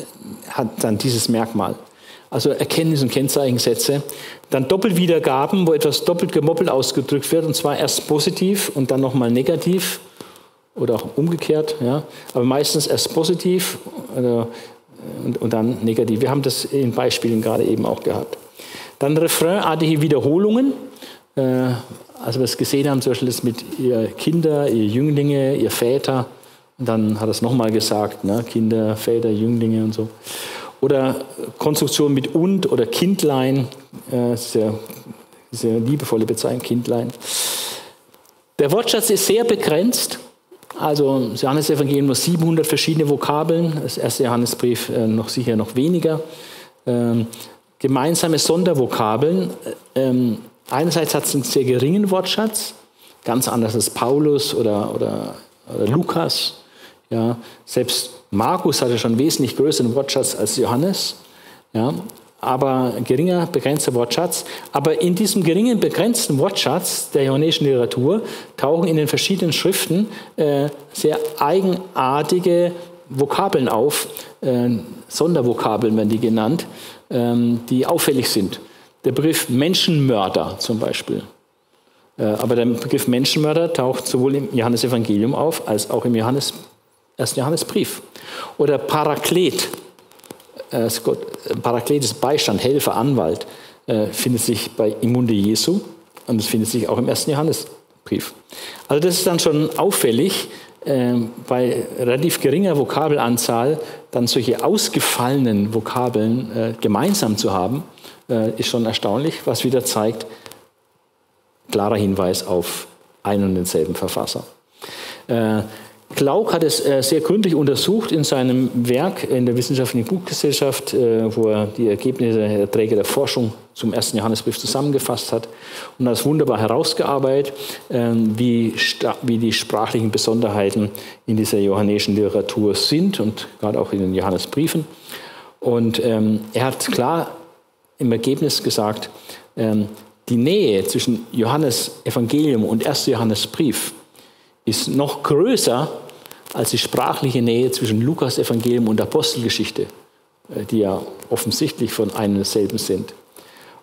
hat dann dieses Merkmal. Also Erkenntnis- und Kennzeichensätze. Dann Doppelwiedergaben, wo etwas doppelt gemoppelt ausgedrückt wird, und zwar erst positiv und dann nochmal negativ oder auch umgekehrt. Ja. Aber meistens erst positiv. Oder und, und dann negativ. Wir haben das in Beispielen gerade eben auch gehabt. Dann refrainartige Wiederholungen. Äh, also wir es gesehen haben, zum Beispiel das mit ihr Kinder, ihr Jünglinge, ihr Väter. Und dann hat er es nochmal gesagt, ne? Kinder, Väter, Jünglinge und so. Oder Konstruktion mit und oder Kindlein, äh, sehr, sehr liebevolle Bezeichnung, Kindlein. Der Wortschatz ist sehr begrenzt. Also das Johannesevangelium nur 700 verschiedene Vokabeln, das erste Johannesbrief äh, noch sicher noch weniger. Ähm, gemeinsame Sondervokabeln. Ähm, einerseits hat es einen sehr geringen Wortschatz, ganz anders als Paulus oder, oder, oder Lukas. Ja, selbst Markus hatte schon wesentlich größeren Wortschatz als Johannes. Ja, aber geringer, begrenzter Wortschatz. Aber in diesem geringen, begrenzten Wortschatz der johannäischen Literatur tauchen in den verschiedenen Schriften äh, sehr eigenartige Vokabeln auf, äh, Sondervokabeln werden die genannt, ähm, die auffällig sind. Der Begriff Menschenmörder zum Beispiel. Äh, aber der Begriff Menschenmörder taucht sowohl im Johannesevangelium auf als auch im Johannes, ersten Johannesbrief. Oder Paraklet äh, Parakletes Beistand, Helfer, Anwalt, äh, findet sich bei Immunde Jesu und es findet sich auch im ersten Johannesbrief. Also das ist dann schon auffällig, äh, bei relativ geringer Vokabelanzahl dann solche ausgefallenen Vokabeln äh, gemeinsam zu haben, äh, ist schon erstaunlich, was wieder zeigt, klarer Hinweis auf einen und denselben Verfasser. Klauk hat es äh, sehr gründlich untersucht in seinem Werk in der Wissenschaftlichen Buchgesellschaft, äh, wo er die Ergebnisse der Träger der Forschung zum ersten Johannesbrief zusammengefasst hat und das wunderbar herausgearbeitet, ähm, wie, die sprachlichen Besonderheiten in dieser johannäischen Literatur sind und gerade auch in den Johannesbriefen. Und ähm, er hat klar im Ergebnis gesagt, ähm, die Nähe zwischen Johannes Evangelium und 1. Johannesbrief ist noch größer als die sprachliche Nähe zwischen Lukas Evangelium und Apostelgeschichte, äh, die ja offensichtlich von einem selben sind.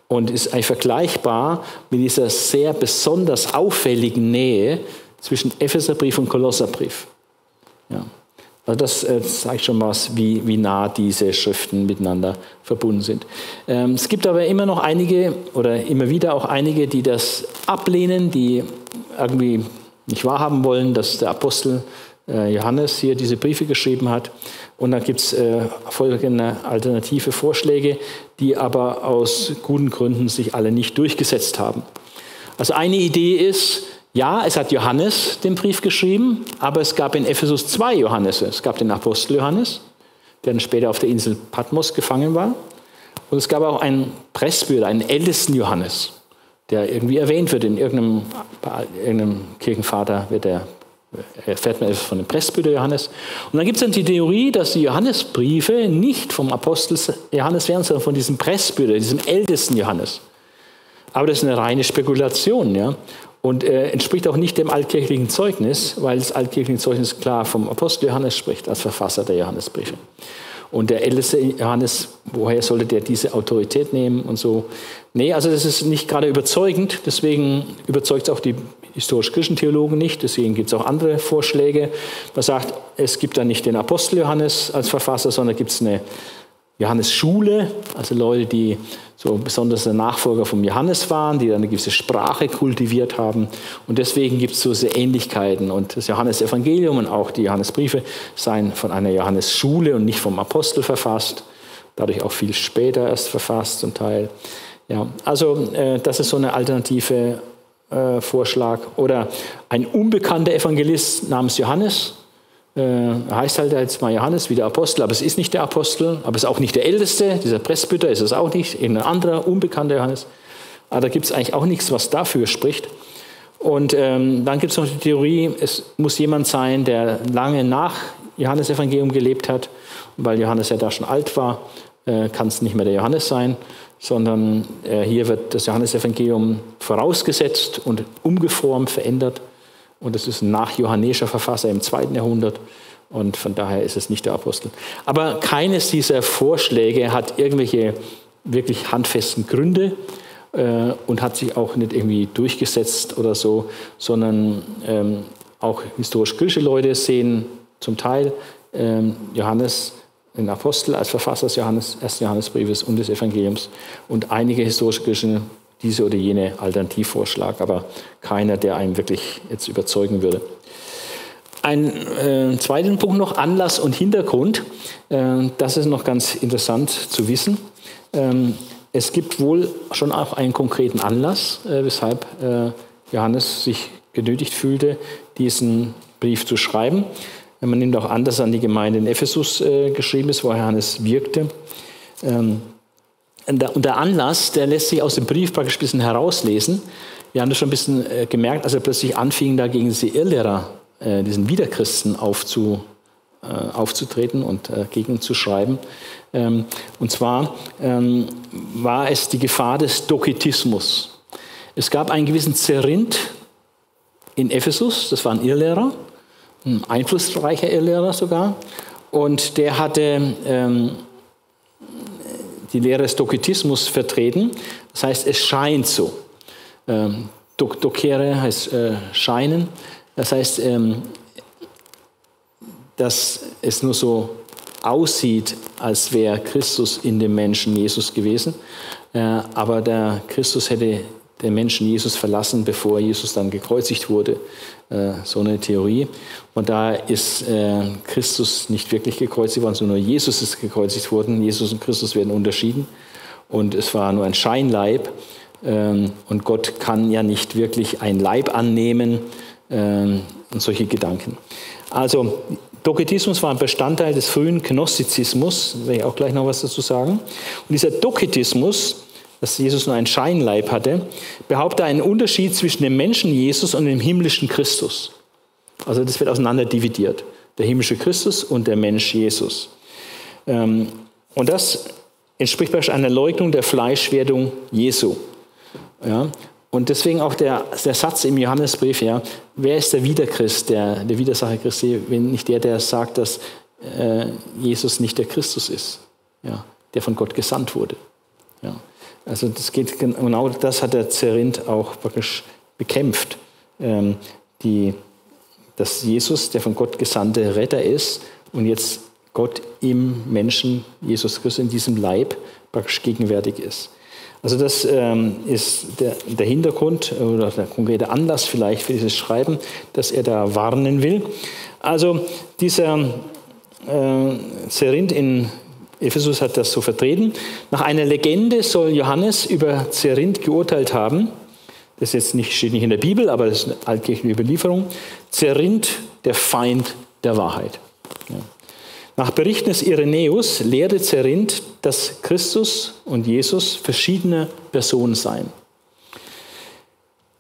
Und ist eigentlich vergleichbar mit dieser sehr besonders auffälligen Nähe zwischen Epheserbrief und Kolosserbrief. Ja. Also das äh, zeigt schon was, wie, wie nah diese Schriften miteinander verbunden sind. Ähm, es gibt aber immer noch einige oder immer wieder auch einige, die das ablehnen, die irgendwie nicht wahrhaben wollen, dass der Apostel Johannes hier diese Briefe geschrieben hat. Und dann gibt es äh, folgende alternative Vorschläge, die aber aus guten Gründen sich alle nicht durchgesetzt haben. Also eine Idee ist, ja, es hat Johannes den Brief geschrieben, aber es gab in Ephesus zwei Johannes. Es gab den Apostel Johannes, der dann später auf der Insel Patmos gefangen war. Und es gab auch einen Presbyter, einen ältesten Johannes, der irgendwie erwähnt wird in irgendeinem, irgendeinem Kirchenvater, wird der, erfährt man von dem Presbyter Johannes. Und dann gibt es dann die Theorie, dass die Johannesbriefe nicht vom Apostel Johannes wären, sondern von diesem Presbyter, diesem ältesten Johannes. Aber das ist eine reine Spekulation. Ja? und äh, entspricht auch nicht dem altkirchlichen Zeugnis, weil das altkirchliche Zeugnis klar vom Apostel Johannes spricht, als Verfasser der Johannesbriefe. Und der älteste Johannes, woher sollte der diese Autorität nehmen und so? Nee, also das ist nicht gerade überzeugend, deswegen überzeugt es auch die historisch-christlichen Theologen nicht, deswegen gibt es auch andere Vorschläge. Man sagt, es gibt da nicht den Apostel Johannes als Verfasser, sondern gibt es eine Johannes Schule, also Leute, die so besonders der Nachfolger vom Johannes waren, die dann eine gewisse Sprache kultiviert haben. Und deswegen gibt es so sehr Ähnlichkeiten. Und das Johannesevangelium und auch die Johannesbriefe seien von einer Johannesschule und nicht vom Apostel verfasst, dadurch auch viel später erst verfasst zum Teil. Ja, also äh, das ist so eine alternative äh, Vorschlag. Oder ein unbekannter Evangelist namens Johannes, heißt halt jetzt mal Johannes wie der Apostel, aber es ist nicht der Apostel, aber es ist auch nicht der Älteste, dieser Presbyter ist es auch nicht, ein anderer, unbekannter Johannes. Aber da gibt es eigentlich auch nichts, was dafür spricht. Und ähm, dann gibt es noch die Theorie, es muss jemand sein, der lange nach Johannes Evangelium gelebt hat, weil Johannes ja da schon alt war, äh, kann es nicht mehr der Johannes sein, sondern äh, hier wird das Johannesevangelium vorausgesetzt und umgeformt, verändert. Und es ist ein nachjohannesischer Verfasser im zweiten Jahrhundert. Und von daher ist es nicht der Apostel. Aber keines dieser Vorschläge hat irgendwelche wirklich handfesten Gründe äh, und hat sich auch nicht irgendwie durchgesetzt oder so, sondern ähm, auch historisch-griechische Leute sehen zum Teil ähm, Johannes, den Apostel, als Verfasser des Johannes, ersten Johannesbriefes und des Evangeliums. Und einige historisch-griechische diese oder jene Alternativvorschlag, aber keiner, der einen wirklich jetzt überzeugen würde. Ein äh, zweiten Punkt noch, Anlass und Hintergrund. Äh, das ist noch ganz interessant zu wissen. Ähm, es gibt wohl schon auch einen konkreten Anlass, äh, weshalb äh, Johannes sich genötigt fühlte, diesen Brief zu schreiben. Man nimmt auch an, dass an die Gemeinde in Ephesus äh, geschrieben ist, wo Johannes wirkte. Ähm, und der Anlass, der lässt sich aus dem Brief praktisch ein bisschen herauslesen. Wir haben das schon ein bisschen äh, gemerkt, als er plötzlich anfing, da gegen diese Irrlehrer, äh, diesen Wiederchristen aufzu, äh, aufzutreten und gegen zu schreiben. Ähm, und zwar ähm, war es die Gefahr des Doketismus. Es gab einen gewissen Zerinth in Ephesus, das war ein Irrlehrer, ein einflussreicher Irrlehrer sogar, und der hatte ähm, die Lehre des Doketismus vertreten. Das heißt, es scheint so. Ähm, Dokere heißt äh, scheinen. Das heißt, ähm, dass es nur so aussieht, als wäre Christus in dem Menschen Jesus gewesen. Äh, aber der Christus hätte den Menschen Jesus verlassen, bevor Jesus dann gekreuzigt wurde. Äh, so eine Theorie. Und da ist äh, Christus nicht wirklich gekreuzigt worden, sondern nur Jesus ist gekreuzigt worden. Jesus und Christus werden unterschieden. Und es war nur ein Scheinleib. Ähm, und Gott kann ja nicht wirklich ein Leib annehmen ähm, und solche Gedanken. Also Doketismus war ein Bestandteil des frühen Gnostizismus, werde ich auch gleich noch was dazu sagen. Und dieser Doketismus, dass Jesus nur einen Scheinleib hatte, behauptet er einen Unterschied zwischen dem Menschen Jesus und dem himmlischen Christus. Also das wird auseinander dividiert. Der himmlische Christus und der Mensch Jesus. Ähm, und das entspricht praktisch einer Leugnung der Fleischwerdung Jesu. Ja? Und deswegen auch der, der Satz im Johannesbrief, ja, wer ist der Widerchrist, der, der Widersacher Christi, wenn nicht der, der sagt, dass äh, Jesus nicht der Christus ist, ja, der von Gott gesandt wurde. Ja. Also das geht genau das hat der Zerinth auch praktisch bekämpft, ähm, die, dass Jesus der von Gott gesandte Retter ist und jetzt Gott im Menschen Jesus Christus in diesem Leib praktisch gegenwärtig ist. Also das ähm, ist der, der, Hintergrund oder der konkrete Anlass vielleicht für dieses Schreiben, dass er da warnen will. Also dieser äh, Zerinth in Ephesus hat das so vertreten. Nach einer Legende soll Johannes über Zerinth geurteilt haben. Das jetzt nicht, steht nicht in der Bibel, aber das ist eine altkirchliche Überlieferung. Zerinth, der Feind der Wahrheit. Ja. Nach Berichten des Irenäus lehrte Zerinth, dass Christus und Jesus verschiedene Personen seien.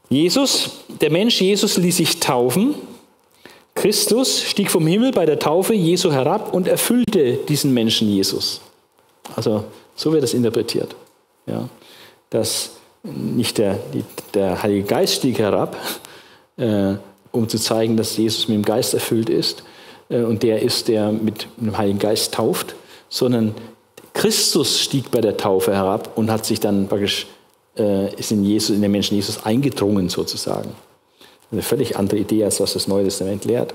Jesus, der Mensch Jesus ließ sich taufen. Christus stieg vom Himmel bei der Taufe Jesu herab und erfüllte diesen Menschen Jesus. Also so wird es interpretiert. Ja, dass nicht der, der Heilige Geist stieg herab, äh, um zu zeigen, dass Jesus mit dem Geist erfüllt ist, äh, und der ist, der mit dem Heiligen Geist tauft, sondern Christus stieg bei der Taufe herab und hat sich dann praktisch, äh, ist in, Jesus, in den Menschen Jesus eingedrungen sozusagen. Eine völlig andere Idee, als was das Neue Testament lehrt.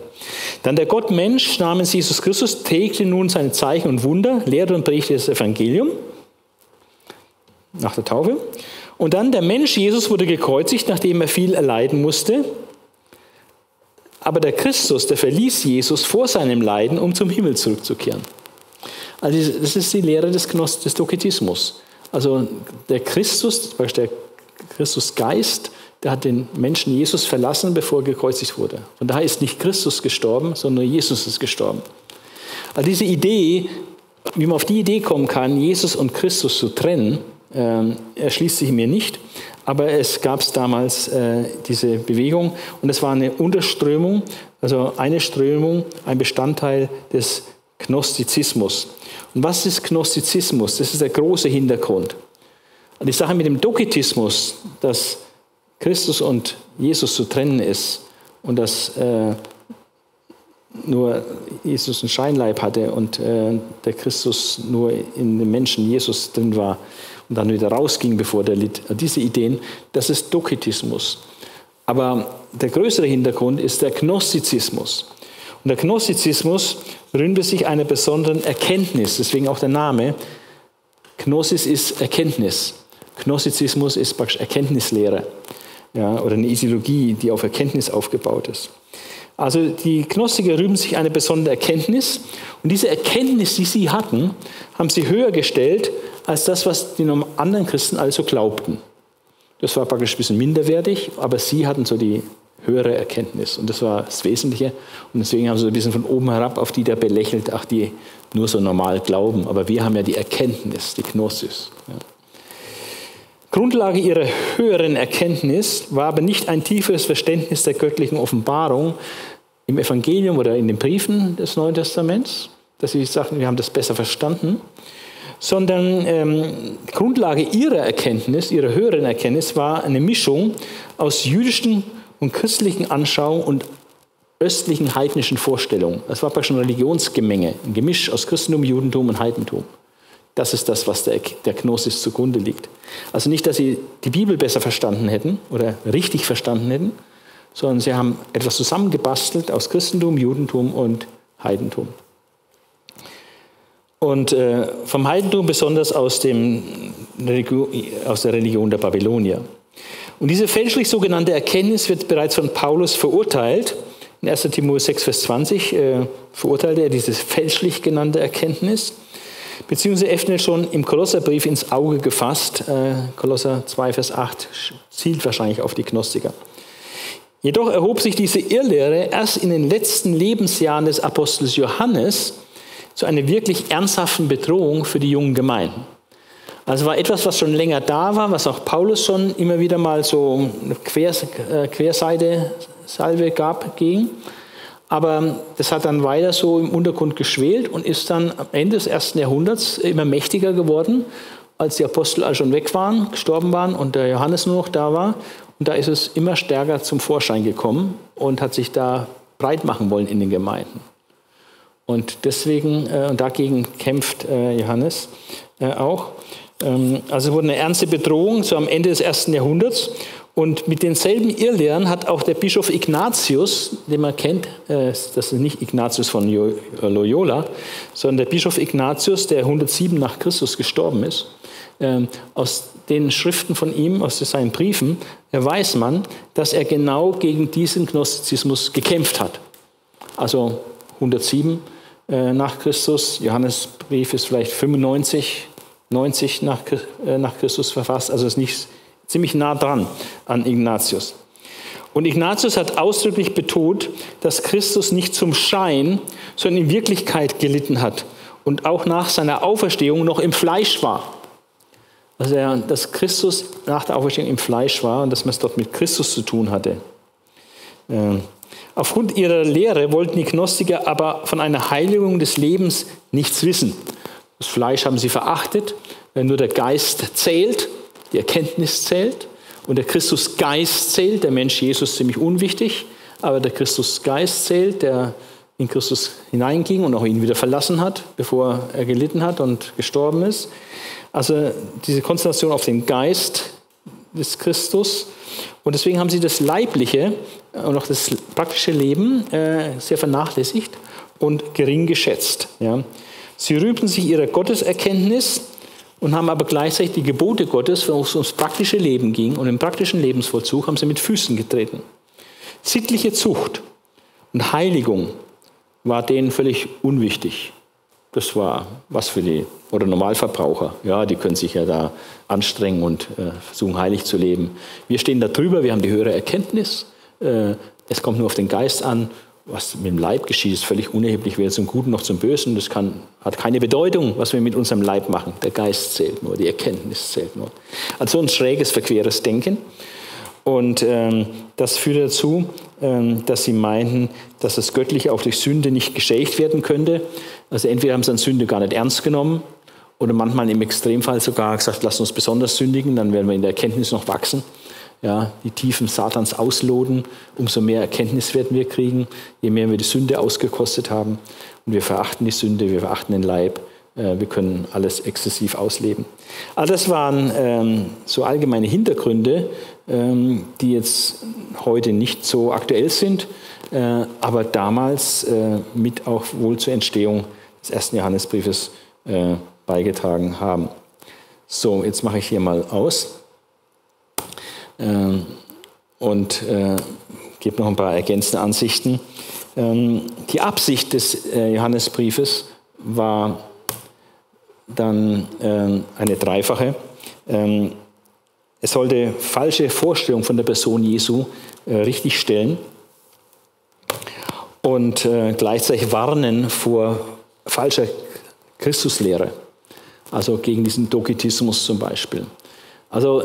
Dann der Gottmensch namens Jesus Christus tägte nun seine Zeichen und Wunder, lehrte und predigte das Evangelium nach der Taufe. Und dann der Mensch Jesus wurde gekreuzigt, nachdem er viel erleiden musste. Aber der Christus, der verließ Jesus vor seinem Leiden, um zum Himmel zurückzukehren. Also das ist die Lehre des, Gnost des Doketismus. Also der Christus, der Christusgeist, der hat den Menschen Jesus verlassen, bevor er gekreuzigt wurde. Und daher ist nicht Christus gestorben, sondern Jesus ist gestorben. Also diese Idee, wie man auf die Idee kommen kann, Jesus und Christus zu trennen, äh, erschließt sich mir nicht. Aber es gab damals äh, diese Bewegung und es war eine Unterströmung, also eine Strömung, ein Bestandteil des Gnostizismus. Und was ist Gnostizismus? Das ist der große Hintergrund. Und die Sache mit dem Doketismus, dass Christus und Jesus zu trennen ist und dass äh, nur Jesus einen Scheinleib hatte und äh, der Christus nur in dem Menschen Jesus drin war, und dann wieder rausging, bevor der litt. Diese Ideen, das ist Doketismus. Aber der größere Hintergrund ist der Gnostizismus. Und der Gnostizismus rühmte sich einer besonderen Erkenntnis, deswegen auch der Name. Gnosis ist Erkenntnis. Gnostizismus ist praktisch Erkenntnislehre ja, oder eine Ideologie, die auf Erkenntnis aufgebaut ist. Also die Gnostiker rühmen sich eine besondere Erkenntnis und diese Erkenntnis, die sie hatten, haben sie höher gestellt als das, was die anderen Christen also glaubten. Das war praktisch ein bisschen minderwertig, aber sie hatten so die höhere Erkenntnis und das war das Wesentliche. Und deswegen haben sie so ein bisschen von oben herab auf die da belächelt, ach, die nur so normal glauben. Aber wir haben ja die Erkenntnis, die Gnosis. Ja. Grundlage ihrer höheren Erkenntnis war aber nicht ein tieferes Verständnis der göttlichen Offenbarung im Evangelium oder in den Briefen des Neuen Testaments, dass sie sagten, wir haben das besser verstanden, sondern ähm, Grundlage ihrer Erkenntnis, ihrer höheren Erkenntnis war eine Mischung aus jüdischen und christlichen Anschauungen und östlichen heidnischen Vorstellungen. Das war praktisch ein Religionsgemenge, ein Gemisch aus Christentum, Judentum und Heidentum. Das ist das, was der, der Gnosis zugrunde liegt. Also nicht, dass sie die Bibel besser verstanden hätten oder richtig verstanden hätten, sondern sie haben etwas zusammengebastelt aus Christentum, Judentum und Heidentum. Und äh, vom Heidentum besonders aus, dem aus der Religion der Babylonier. Und diese fälschlich sogenannte Erkenntnis wird bereits von Paulus verurteilt. In 1 Timotheus 6, Vers 20 äh, verurteilte er diese fälschlich genannte Erkenntnis, beziehungsweise öffnet schon im Kolosserbrief ins Auge gefasst. Äh, Kolosser 2, Vers 8 zielt wahrscheinlich auf die Gnostiker. Jedoch erhob sich diese Irrlehre erst in den letzten Lebensjahren des Apostels Johannes zu einer wirklich ernsthaften Bedrohung für die jungen Gemeinden. Also war etwas, was schon länger da war, was auch Paulus schon immer wieder mal so eine äh, Querseite Salve gab gegen. Aber das hat dann weiter so im Untergrund geschwelt und ist dann am Ende des ersten Jahrhunderts immer mächtiger geworden, als die Apostel all schon weg waren, gestorben waren und der Johannes nur noch da war. Und da ist es immer stärker zum Vorschein gekommen und hat sich da breit machen wollen in den Gemeinden. Und deswegen, äh, und dagegen kämpft äh, Johannes äh, auch. Ähm, also wurde eine ernste Bedrohung so am Ende des ersten Jahrhunderts. Und mit denselben Irrlehren hat auch der Bischof Ignatius, den man kennt, äh, das ist nicht Ignatius von Loyola, sondern der Bischof Ignatius, der 107 nach Christus gestorben ist, ähm, aus den Schriften von ihm, aus seinen Briefen, weiß man, dass er genau gegen diesen Gnostizismus gekämpft hat. Also 107 äh, nach Christus, Johannesbrief ist vielleicht 95, 90 nach, äh, Christus verfasst, also ist nicht ziemlich nah dran an Ignatius. Und Ignatius hat ausdrücklich betont, dass Christus nicht zum Schein, sondern in Wirklichkeit gelitten hat und auch nach seiner Auferstehung noch im Fleisch war. Also dass Christus nach der Auferstehung im Fleisch war und dass man es dort mit Christus zu tun hatte. Ähm, aufgrund ihrer Lehre wollten die Gnostiker aber von einer Heiligung des Lebens nichts wissen. Das Fleisch haben sie verachtet, nur der Geist zählt die Erkenntnis zählt und der Christusgeist zählt, der Mensch Jesus ziemlich unwichtig, aber der Christusgeist zählt, der in Christus hineinging und auch ihn wieder verlassen hat, bevor er gelitten hat und gestorben ist. Also diese Konzentration auf den Geist des Christus. Und deswegen haben sie das Leibliche und auch das praktische Leben äh, sehr vernachlässigt und gering geschätzt. Ja. Sie rühmten sich ihrer Gotteserkenntnis und haben aber gleichzeitig die Gebote Gottes, wo es ums praktische Leben ging und im praktischen Lebensvollzug, haben sie mit Füßen getreten. Sittliche Zucht und Heiligung war denen völlig unwichtig. Das war was für die oder Normalverbraucher. Ja, die können sich ja da anstrengen und äh, versuchen heilig zu leben. Wir stehen da drüber, wir haben die höhere Erkenntnis. Äh, es kommt nur auf den Geist an was mit dem Leib geschieht, ist völlig unerheblich, weder zum Guten noch zum Bösen. Das kann, hat keine Bedeutung, was wir mit unserem Leib machen. Der Geist zählt nur, die Erkenntnis zählt nur. Also ein schräges, verqueres Denken. Und ähm, das führt dazu, ähm, dass sie meinten, dass das Göttliche auch durch Sünde nicht geschädigt werden könnte. Also entweder haben sie an Sünde gar nicht ernst genommen oder manchmal im Extremfall sogar gesagt, lass uns besonders sündigen, dann werden wir in der Erkenntnis noch wachsen ja, die Tiefen Satans ausloten, umso mehr Erkenntnis werden wir kriegen, je mehr wir die Sünde ausgekostet haben. Und wir verachten die Sünde, wir verachten den Leib, äh, wir können alles exzessiv ausleben. All das waren ähm, so allgemeine Hintergründe, ähm, die jetzt heute nicht so aktuell sind, äh, aber damals äh, mit auch wohl zur Entstehung des ersten Johannesbriefes äh, beigetragen haben. So, jetzt mache ich hier mal aus. Ähm, und äh, gebe noch ein paar ergänzende Ansichten. Ähm, die Absicht des äh, Johannesbriefes war dann ähm, eine dreifache. es sollte falsche Vorstellungen von der Person Jesu äh, richtigstellen und gleichzeitig warnen vor falscher Christuslehre, also gegen diesen Dokitismus zum Beispiel. Also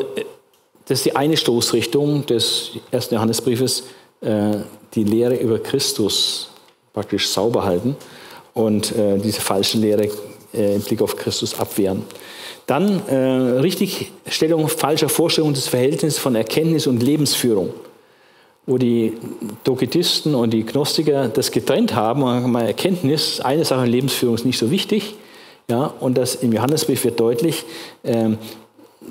das ist die eine Stoßrichtung des ersten Johannesbriefes, äh, die Lehre über Christus praktisch sauber halten und äh, diese falsche Lehre äh, im Blick auf Christus abwehren. Dann Richtigstellung falscher Vorstellungen des Verhältnisses von Erkenntnis und Lebensführung, wo die Doketisten und die Gnostiker das getrennt haben mal Erkenntnis, eine Sache Lebensführung ist nicht so wichtig. Ja, und das im Johannesbrief wird deutlich, ähm,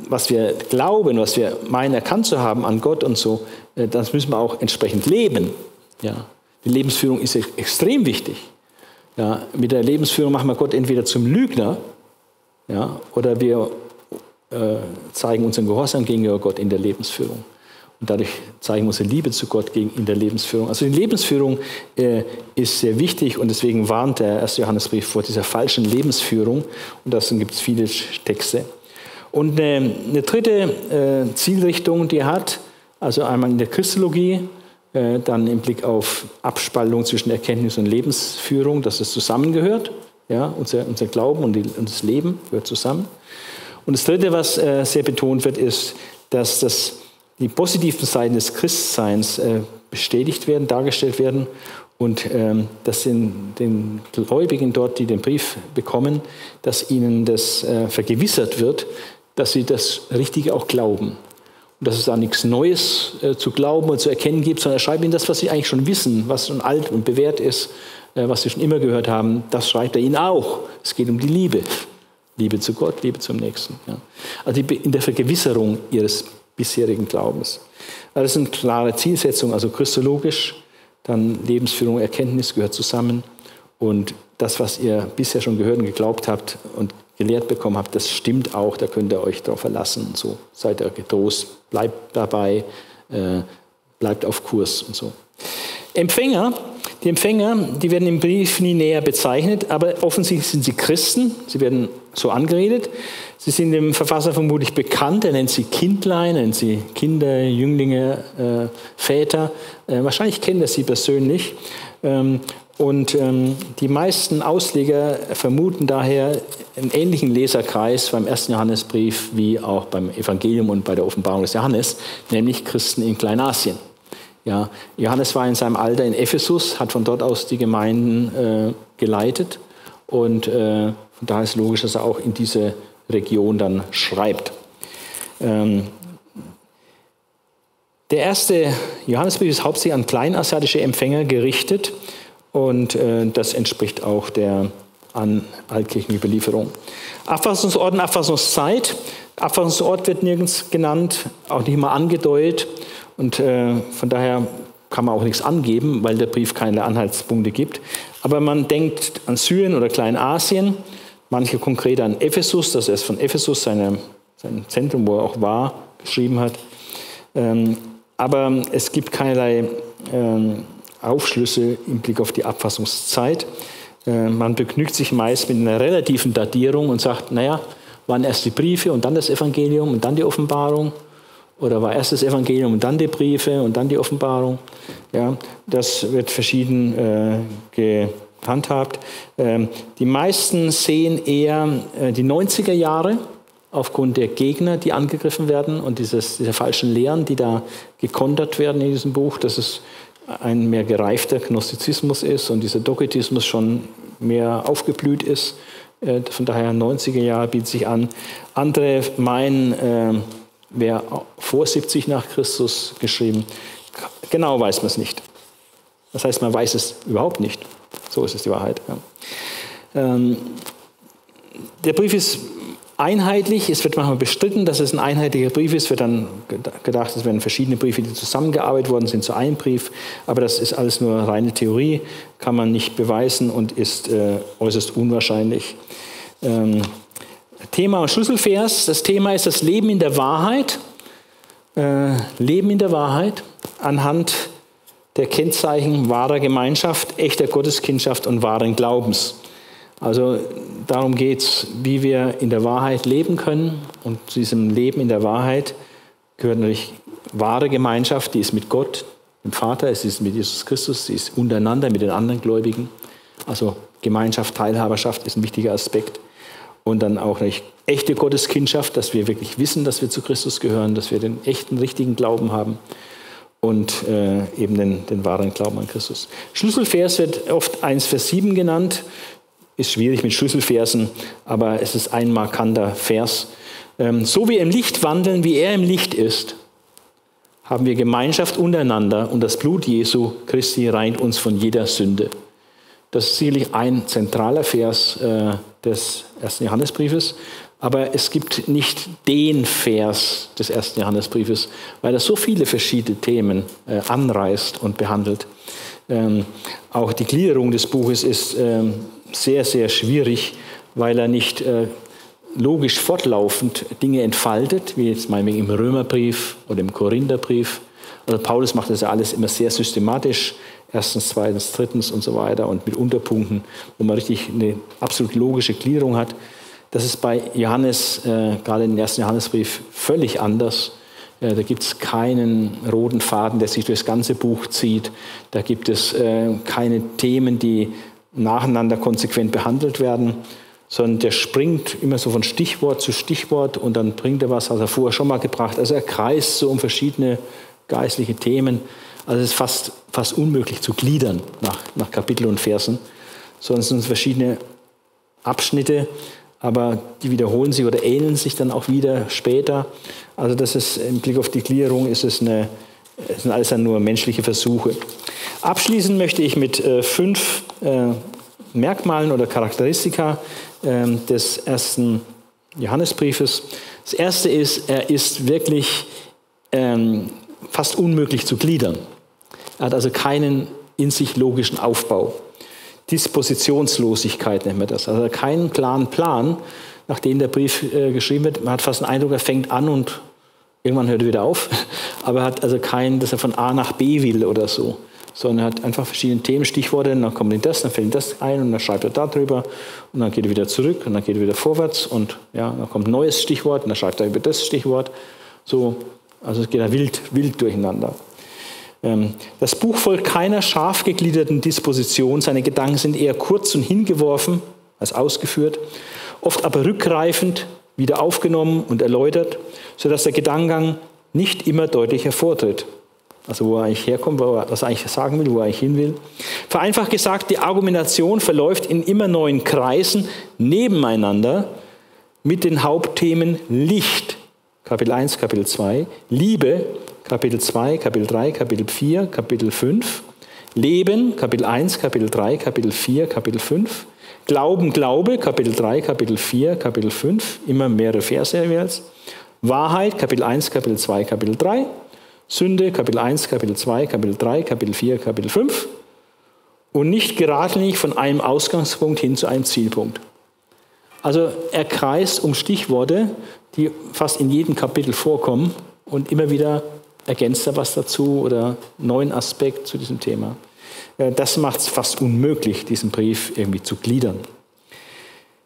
was wir glauben, was wir meinen erkannt zu haben an Gott und so, äh, das müssen wir auch entsprechend leben. Ja. Die Lebensführung ist extrem wichtig. Ja. Mit der Lebensführung machen wir Gott entweder zum Lügner ja, oder wir äh, zeigen unseren Gehorsam gegenüber Gott in der Lebensführung. Und dadurch zeigen wir unsere Liebe zu Gott in der Lebensführung. Also die Lebensführung äh, ist sehr wichtig und deswegen warnt der erste Johannesbrief vor dieser falschen Lebensführung. Und dazu gibt es viele Texte. Und eine, eine dritte äh, Zielrichtung, die er hat, also einmal in der Christologie, äh, dann im Blick auf Abspaltung zwischen Erkenntnis und Lebensführung, dass es zusammengehört. Ja, unser, unser Glauben und, die, und das Leben gehört zusammen. Und das Dritte, was äh, sehr betont wird, ist, dass das, die positiven Seiten des Christseins äh, bestätigt werden, dargestellt werden und ähm, dass den, den, Gläubigen dort, die den Brief bekommen, dass ihnen das äh, vergewissert wird, dass sie das Richtige auch glauben. Und dass es da nichts Neues äh, zu glauben und zu erkennen gibt, sondern er schreibt ihnen das, was sie eigentlich schon wissen, was schon alt und bewährt ist, äh, was sie schon immer gehört haben, das schreibt er ihnen auch. Es geht um die Liebe. Liebe zu Gott, Liebe zum Nächsten. Ja. Also in der Vergewisserung ihres bisherigen Glaubens. Das sind klare Zielsetzungen, also christologisch, dann Lebensführung, Erkenntnis gehört zusammen. Und das, was ihr bisher schon gehört und geglaubt habt und gelehrt bekommen habt, das stimmt auch, da könnt ihr euch darauf verlassen. Und so seid ihr getrost, bleibt dabei, äh, bleibt auf Kurs und so. Empfänger, die Empfänger, die werden im Brief nie näher bezeichnet, aber offensichtlich sind sie Christen, sie werden so angeredet. Sie sind dem Verfasser vermutlich bekannt, er nennt sie Kindlein, er nennt sie Kinder, Jünglinge, äh, Väter. Äh, wahrscheinlich kennt er sie persönlich. Ähm, und ähm, die meisten Ausleger vermuten daher einen ähnlichen Leserkreis beim ersten Johannesbrief wie auch beim Evangelium und bei der Offenbarung des Johannes, nämlich Christen in Kleinasien. Ja, Johannes war in seinem Alter in Ephesus, hat von dort aus die Gemeinden äh, geleitet und äh, von daher ist logisch, dass er auch in diese Region dann schreibt. Ähm, der erste Johannesbrief ist hauptsächlich an kleinasiatische Empfänger gerichtet und äh, das entspricht auch der an Altkirchenüberlieferung. Abfassungsort und Abfassungszeit. Abfassungsort wird nirgends genannt, auch nicht mal angedeutet. Und äh, von daher kann man auch nichts angeben, weil der Brief keine Anhaltspunkte gibt. Aber man denkt an Syrien oder Kleinasien, manche konkret an Ephesus, dass er es von Ephesus, seine, sein Zentrum, wo er auch war, geschrieben hat. Ähm, aber es gibt keinerlei ähm, Aufschlüsse im Blick auf die Abfassungszeit. Äh, man begnügt sich meist mit einer relativen Datierung und sagt, naja, waren erst die Briefe und dann das Evangelium und dann die Offenbarung. Oder war erst das Evangelium und dann die Briefe und dann die Offenbarung? Ja, das wird verschieden äh, gehandhabt. Ähm, die meisten sehen eher äh, die 90er Jahre aufgrund der Gegner, die angegriffen werden und dieses, dieser falschen Lehren, die da gekontert werden in diesem Buch, dass es ein mehr gereifter Gnostizismus ist und dieser Doketismus schon mehr aufgeblüht ist. Äh, von daher 90er Jahre bietet sich an. Andere meinen, äh, wer vor 70 nach Christus geschrieben. Genau weiß man es nicht. Das heißt, man weiß es überhaupt nicht. So ist es die Wahrheit. Ähm, der Brief ist einheitlich. Es wird manchmal bestritten, dass es ein einheitlicher Brief ist. Es wird dann gedacht, es werden verschiedene Briefe, die zusammengearbeitet worden sind, zu einem Brief. Aber das ist alles nur reine Theorie, kann man nicht beweisen und ist äh, äußerst unwahrscheinlich. Ähm, Thema und Schlüsselvers. Das Thema ist das Leben in der Wahrheit. Äh, Leben in der Wahrheit anhand der Kennzeichen wahrer Gemeinschaft, echter Gotteskindschaft und wahren Glaubens. Also darum geht es, wie wir in der Wahrheit leben können. Und zu diesem Leben in der Wahrheit gehört natürlich wahre Gemeinschaft, die ist mit Gott, dem Vater, es ist mit Jesus Christus, sie ist untereinander mit den anderen Gläubigen. Also Gemeinschaft, Teilhaberschaft ist ein wichtiger Aspekt. Und dann auch eine echte Gotteskindschaft, dass wir wirklich wissen, dass wir zu Christus gehören, dass wir den echten, richtigen Glauben haben und äh, eben den, den wahren Glauben an Christus. Schlüsselvers wird oft 1 Vers 7 genannt. Ist schwierig mit Schlüsselversen, aber es ist ein markanter Vers. Ähm, so wie im Licht wandeln, wie er im Licht ist, haben wir Gemeinschaft untereinander und das Blut Jesu Christi reint uns von jeder Sünde. Das ist sicherlich ein zentraler Vers äh, des ersten Johannesbriefes, aber es gibt nicht den Vers des ersten Johannesbriefes, weil er so viele verschiedene Themen äh, anreißt und behandelt. Ähm, auch die Gliederung des Buches ist ähm, sehr, sehr schwierig, weil er nicht äh, logisch fortlaufend Dinge entfaltet, wie jetzt meinetwegen im Römerbrief oder im Korintherbrief. Also Paulus macht das ja alles immer sehr systematisch erstens, zweitens, drittens und so weiter und mit Unterpunkten, wo man richtig eine absolut logische Gliederung hat. Das ist bei Johannes, äh, gerade im ersten Johannesbrief, völlig anders. Äh, da gibt es keinen roten Faden, der sich durch das ganze Buch zieht. Da gibt es äh, keine Themen, die nacheinander konsequent behandelt werden, sondern der springt immer so von Stichwort zu Stichwort und dann bringt er was, was er vorher schon mal gebracht. Also er kreist so um verschiedene geistliche Themen. Also es ist fast, fast unmöglich zu gliedern nach, nach Kapitel und Versen, sondern es sind verschiedene Abschnitte, aber die wiederholen sich oder ähneln sich dann auch wieder später. Also das ist im Blick auf die Gliederung ist es eine, sind alles dann nur menschliche Versuche. Abschließen möchte ich mit äh, fünf äh, Merkmalen oder Charakteristika äh, des ersten Johannesbriefes. Das erste ist, er ist wirklich ähm, fast unmöglich zu gliedern. Er hat also keinen in sich logischen Aufbau. Dispositionslosigkeit nennt man das. Also keinen klaren Plan, nach dem der Brief äh, geschrieben wird. Man hat fast den Eindruck, er fängt an und irgendwann hört er wieder auf. Aber er hat also keinen, dass er von A nach B will oder so. Sondern er hat einfach verschiedene Themen, Stichworte, und dann kommt ihm das, dann fällt ihm das ein und dann schreibt er da drüber und dann geht er wieder zurück und dann geht er wieder vorwärts und ja, dann kommt ein neues Stichwort und dann schreibt er über das Stichwort. So, also es geht da wild, wild durcheinander. Ähm, das Buch folgt keiner scharf gegliederten Disposition. Seine Gedanken sind eher kurz und hingeworfen als ausgeführt, oft aber rückgreifend wieder aufgenommen und erläutert, sodass der Gedankengang nicht immer deutlich hervortritt. Also wo er eigentlich herkommt, was er eigentlich sagen will, wo er eigentlich hin will. Vereinfacht gesagt, die Argumentation verläuft in immer neuen Kreisen nebeneinander mit den Hauptthemen Licht, Kapitel 1, Kapitel 2, Liebe, Kapitel 2, Kapitel 3, Kapitel 4, Kapitel 5, Leben, Kapitel 1, Kapitel 3, Kapitel 4, Kapitel 5, Glauben, Glaube, Kapitel 3, Kapitel 4, Kapitel 5, immer mehrere Verse jeweils, Wahrheit, Kapitel 1, Kapitel 2, Kapitel 3, Sünde, Kapitel 1, Kapitel 2, Kapitel 3, Kapitel 4, Kapitel 5 und nicht geradlinig von einem Ausgangspunkt hin zu einem Zielpunkt. Also er kreist um Stichworte, die fast in jedem Kapitel vorkommen und immer wieder ergänzt er was dazu oder neuen Aspekt zu diesem Thema. Äh, das macht es fast unmöglich, diesen Brief irgendwie zu gliedern.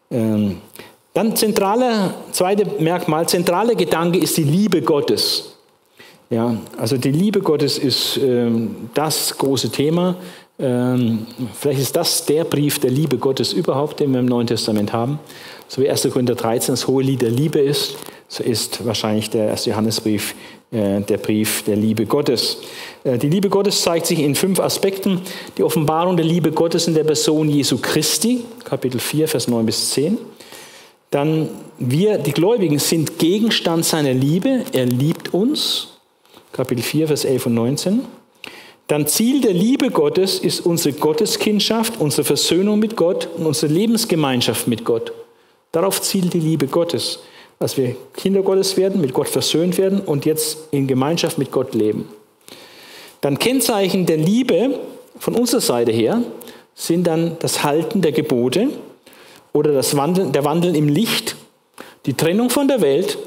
Ähm, dann zentraler, zweite Merkmal, zentraler Gedanke ist die Liebe Gottes. Ja, also die Liebe Gottes ist ähm, das große Thema. Ähm, vielleicht ist das der Brief der Liebe Gottes überhaupt, den wir im Neuen Testament haben. So wie 1. Korinther 13 das hohe Lied der Liebe ist, so ist wahrscheinlich der 1. Johannesbrief äh, der Brief der Liebe Gottes. Äh, die Liebe Gottes zeigt sich in fünf Aspekten. Die Offenbarung der Liebe Gottes in der Person Jesu Christi, Kapitel 4, Vers 9 bis 10. Dann wir, die Gläubigen, sind Gegenstand seiner Liebe. Er liebt uns, Kapitel 4, Vers 11 und 19. Dann Ziel der Liebe Gottes ist unsere Gotteskindschaft, unsere Versöhnung mit Gott und unsere Lebensgemeinschaft mit Gott. Darauf zielt die Liebe Gottes dass wir Kinder Gottes werden, mit Gott versöhnt werden und jetzt in Gemeinschaft mit Gott leben. Dann Kennzeichen der Liebe von unserer Seite her sind dann das Halten der Gebote oder das Wandeln, der Wandel im Licht, die Trennung von der Welt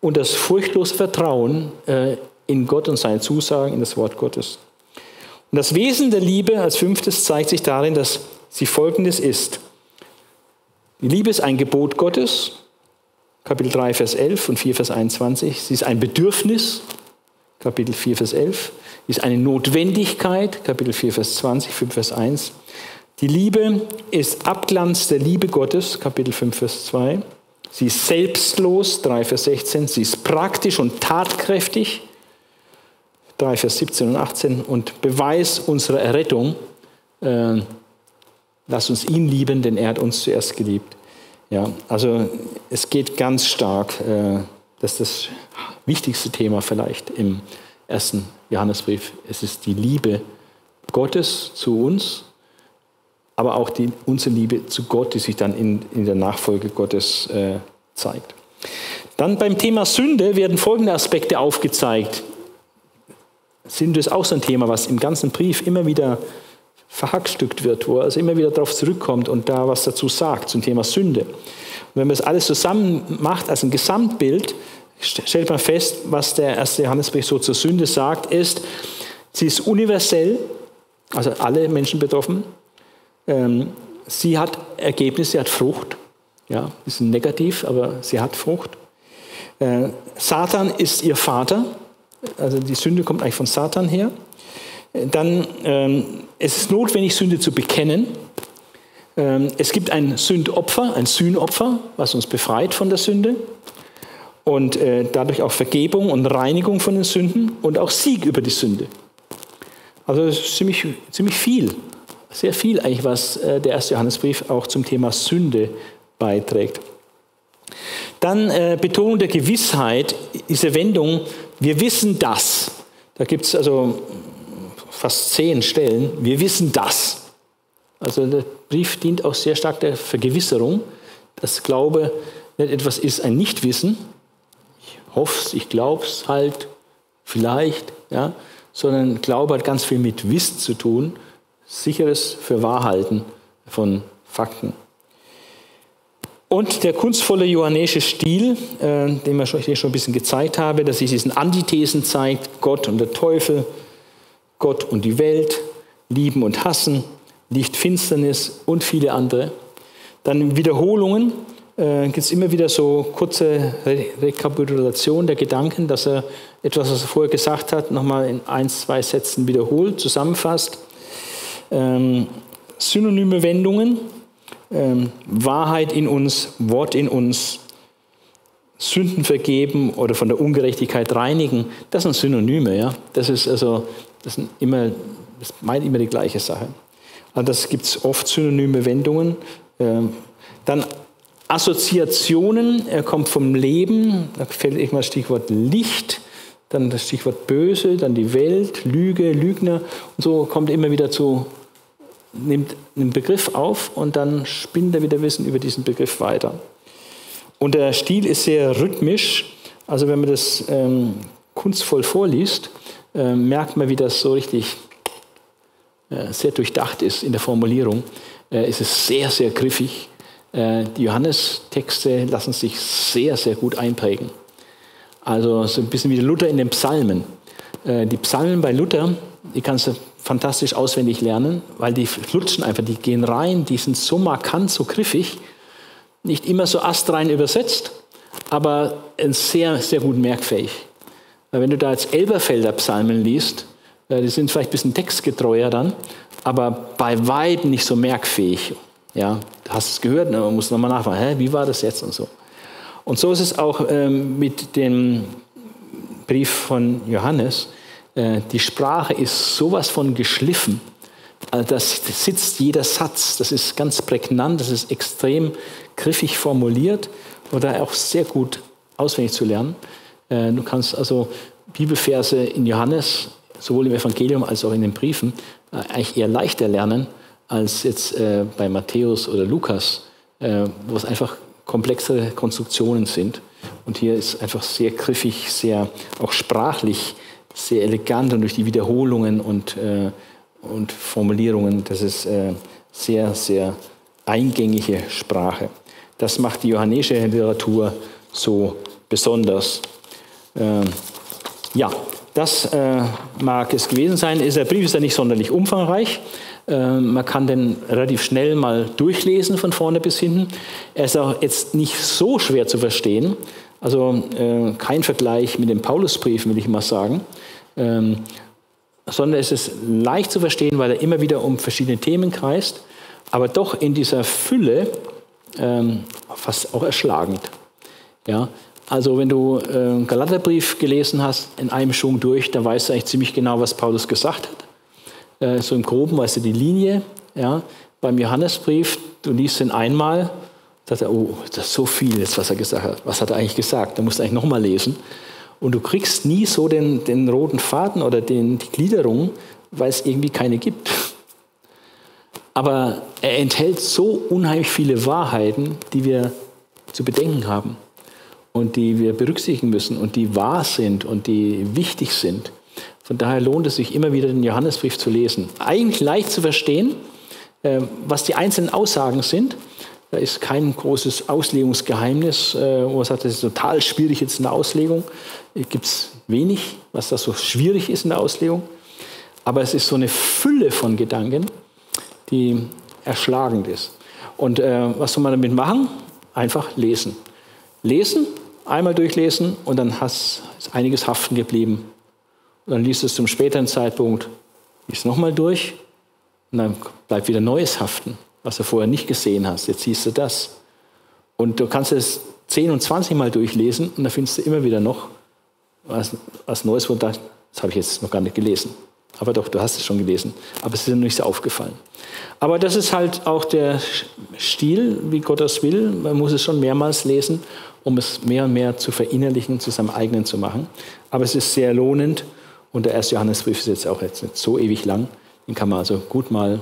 und das furchtlose Vertrauen äh, in Gott und seine Zusagen, in das Wort Gottes. Und das Wesen der Liebe als fünftes zeigt sich darin, dass sie folgendes ist. Die Liebe ist ein Gebot Gottes, Kapitel 3, Vers 11 und 4, Vers 21. Sie ist ein Bedürfnis, Kapitel 4, Vers 11. Sie ist eine Notwendigkeit, Kapitel 4, Vers 20, 5, Vers 1. Die Liebe ist Abglanz der Liebe Gottes, Kapitel 5, Vers 2. Sie ist selbstlos, 3, Vers 16. Sie ist praktisch und tatkräftig, 3, Vers 17 und 18. Und Beweis unserer Errettung, äh, lass uns ihn lieben, denn er hat uns zuerst geliebt. Ja, also es geht ganz stark, äh, das ist das wichtigste Thema vielleicht im ersten Johannesbrief. Es ist die Liebe Gottes zu uns, aber auch die, unsere Liebe zu Gott, die sich dann in, in der Nachfolge Gottes äh, zeigt. Dann beim Thema Sünde werden folgende Aspekte aufgezeigt. Sünde ist auch so ein Thema, was im ganzen Brief immer wieder verhackstückt wird, wo er also immer wieder darauf zurückkommt und da was dazu sagt zum Thema Sünde. Und wenn man das alles zusammen macht als ein Gesamtbild, stellt man fest, was der erste Johannesbrief so zur Sünde sagt, ist, sie ist universell, also alle Menschen betroffen. Ähm, sie hat Ergebnis, sie hat Frucht. Ja, bisschen negativ, aber sie hat Frucht. Äh, Satan ist ihr Vater, also die Sünde kommt eigentlich von Satan her. Dann ähm, es ist notwendig, Sünde zu bekennen. Ähm, es gibt ein Sündopfer, ein Sühnopfer, was uns befreit von der Sünde und äh, dadurch auch Vergebung und Reinigung von den Sünden und auch Sieg über die Sünde. Also ziemlich, ziemlich viel, sehr viel eigentlich, was äh, der erste Johannesbrief auch zum Thema Sünde beiträgt. Dann äh, Betonung der Gewissheit, diese Wendung, wir wissen das. Da gibt es also fast zehn Stellen, wir wissen das. Also der Brief dient auch sehr stark der Vergewisserung, dass Glaube nicht etwas ist, ein Nichtwissen. Ich hoffe es, ich glaube es halt, vielleicht, ja, sondern Glaube hat ganz viel mit Wissen zu tun, sicheres Fürwahrhalten von Fakten. Und der kunstvolle johannäische Stil, äh, den ich euch schon ein bisschen gezeigt habe, dass sich diesen Antithesen zeigt, Gott und der Teufel, Gott und die Welt, lieben und hassen, Licht, Finsternis und viele andere. Dann Wiederholungen, äh, gibt es immer wieder so kurze Re Rekapitulation der Gedanken, dass er etwas, was er vorher gesagt hat, nochmal in ein, zwei Sätzen wiederholt, zusammenfasst. Ähm, synonyme Wendungen, ähm, Wahrheit in uns, Wort in uns, Sünden vergeben oder von der Ungerechtigkeit reinigen, das sind Synonyme. Ja? Das ist also, das sind immer, das meint immer die gleiche Sache. Das gibt es oft synonyme Wendungen. Ähm, dann Assoziationen, er kommt vom Leben, da fällt irgendwann das Stichwort Licht, dann das Stichwort Böse, dann die Welt, Lüge, Lügner und so kommt immer wieder zu nimmt einen Begriff auf und dann spinnt er wieder Wissen über diesen Begriff weiter. Und der Stil ist sehr rhythmisch. Also wenn man das ähm, kunstvoll vorliest, äh, merkt man, wie das so richtig äh, sehr durchdacht ist in der Formulierung. Äh, es ist sehr, sehr griffig. Äh, die Johannestexte lassen sich sehr, sehr gut einprägen. Also so ein bisschen wie Luther in den Psalmen. Äh, die Psalmen bei Luther, die kannst du fantastisch auswendig lernen, weil die flutschen einfach, die gehen rein, die sind so markant, so griffig, nicht immer so astrein übersetzt, aber sehr, sehr gut merkfähig. Weil wenn du da jetzt Elberfelder Psalmen liest, äh, die sind vielleicht ein bisschen textgetreuer dann, aber bei weitem nicht so merkfähig. Ja, du hast es gehört, ne, man muss nochmal nachfragen, wie war das jetzt und so. Und so ist es auch ähm, mit dem Brief von Johannes. Äh, die Sprache ist sowas von geschliffen. Also das sitzt jeder Satz. Das ist ganz prägnant, das ist extrem griffig formuliert oder auch sehr gut auswendig zu lernen. Äh, du kannst also Bibelverse in Johannes, sowohl im Evangelium als auch in den Briefen, äh, eigentlich eher leichter lernen als jetzt bei Matthäus oder Lukas, wo es einfach komplexere Konstruktionen sind. Und hier ist einfach sehr griffig, sehr auch sprachlich sehr elegant und durch die Wiederholungen und, äh, und Formulierungen, das ist äh, sehr, sehr eingängige Sprache. Das macht die johannäische Literatur so besonders. Äh, ja, das äh, mag es gewesen sein. Der Brief ist ja nicht sonderlich umfangreich. Äh, man kann den relativ schnell mal durchlesen von vorne bis hinten. Er ist auch jetzt nicht so schwer zu verstehen. Also äh, kein Vergleich mit den Paulusbriefen, will ich mal sagen, ähm, sondern es ist leicht zu verstehen, weil er immer wieder um verschiedene Themen kreist, aber doch in dieser Fülle ähm, fast auch erschlagend. Ja? Also wenn du äh, Galaterbrief gelesen hast, in einem Schwung durch, dann weißt du eigentlich ziemlich genau, was Paulus gesagt hat. Äh, so im Groben weißt du die Linie. Ja? Beim Johannesbrief, du liest ihn einmal, sagt er, oh, das ist so viel jetzt, was er gesagt hat. Was hat er eigentlich gesagt? Da musst du eigentlich nochmal lesen. Und du kriegst nie so den, den roten Faden oder den, die Gliederung, weil es irgendwie keine gibt. Aber er enthält so unheimlich viele Wahrheiten, die wir zu bedenken haben und die wir berücksichtigen müssen und die wahr sind und die wichtig sind. Von daher lohnt es sich immer wieder den Johannesbrief zu lesen. Eigentlich leicht zu verstehen, äh, was die einzelnen Aussagen sind, da ist kein großes Auslegungsgeheimnis, äh, wo man sagt, das ist total schwierig jetzt in der Auslegung. Gibt es wenig, was da so schwierig ist in der Auslegung. Aber es ist so eine Fülle von Gedanken, die erschlagend ist. Und äh, was soll man damit machen? Einfach lesen. Lesen, einmal durchlesen und dann hast, ist einiges haften geblieben. Und dann liest es zum späteren Zeitpunkt, liest nochmal durch und dann bleibt wieder Neues haften was du vorher nicht gesehen hast. Jetzt siehst du das. Und du kannst es 10 und 20 Mal durchlesen und dann findest du immer wieder noch was, was Neues, wo du das habe ich jetzt noch gar nicht gelesen. Aber doch, du hast es schon gelesen. Aber es ist dir nicht so aufgefallen. Aber das ist halt auch der Stil, wie Gott das will. Man muss es schon mehrmals lesen, um es mehr und mehr zu verinnerlichen, zu seinem eigenen zu machen. Aber es ist sehr lohnend. Und der erste Johannesbrief ist jetzt auch jetzt nicht so ewig lang. Den kann man also gut mal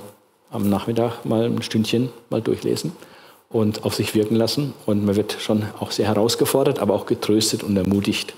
am Nachmittag mal ein Stündchen mal durchlesen und auf sich wirken lassen. Und man wird schon auch sehr herausgefordert, aber auch getröstet und ermutigt.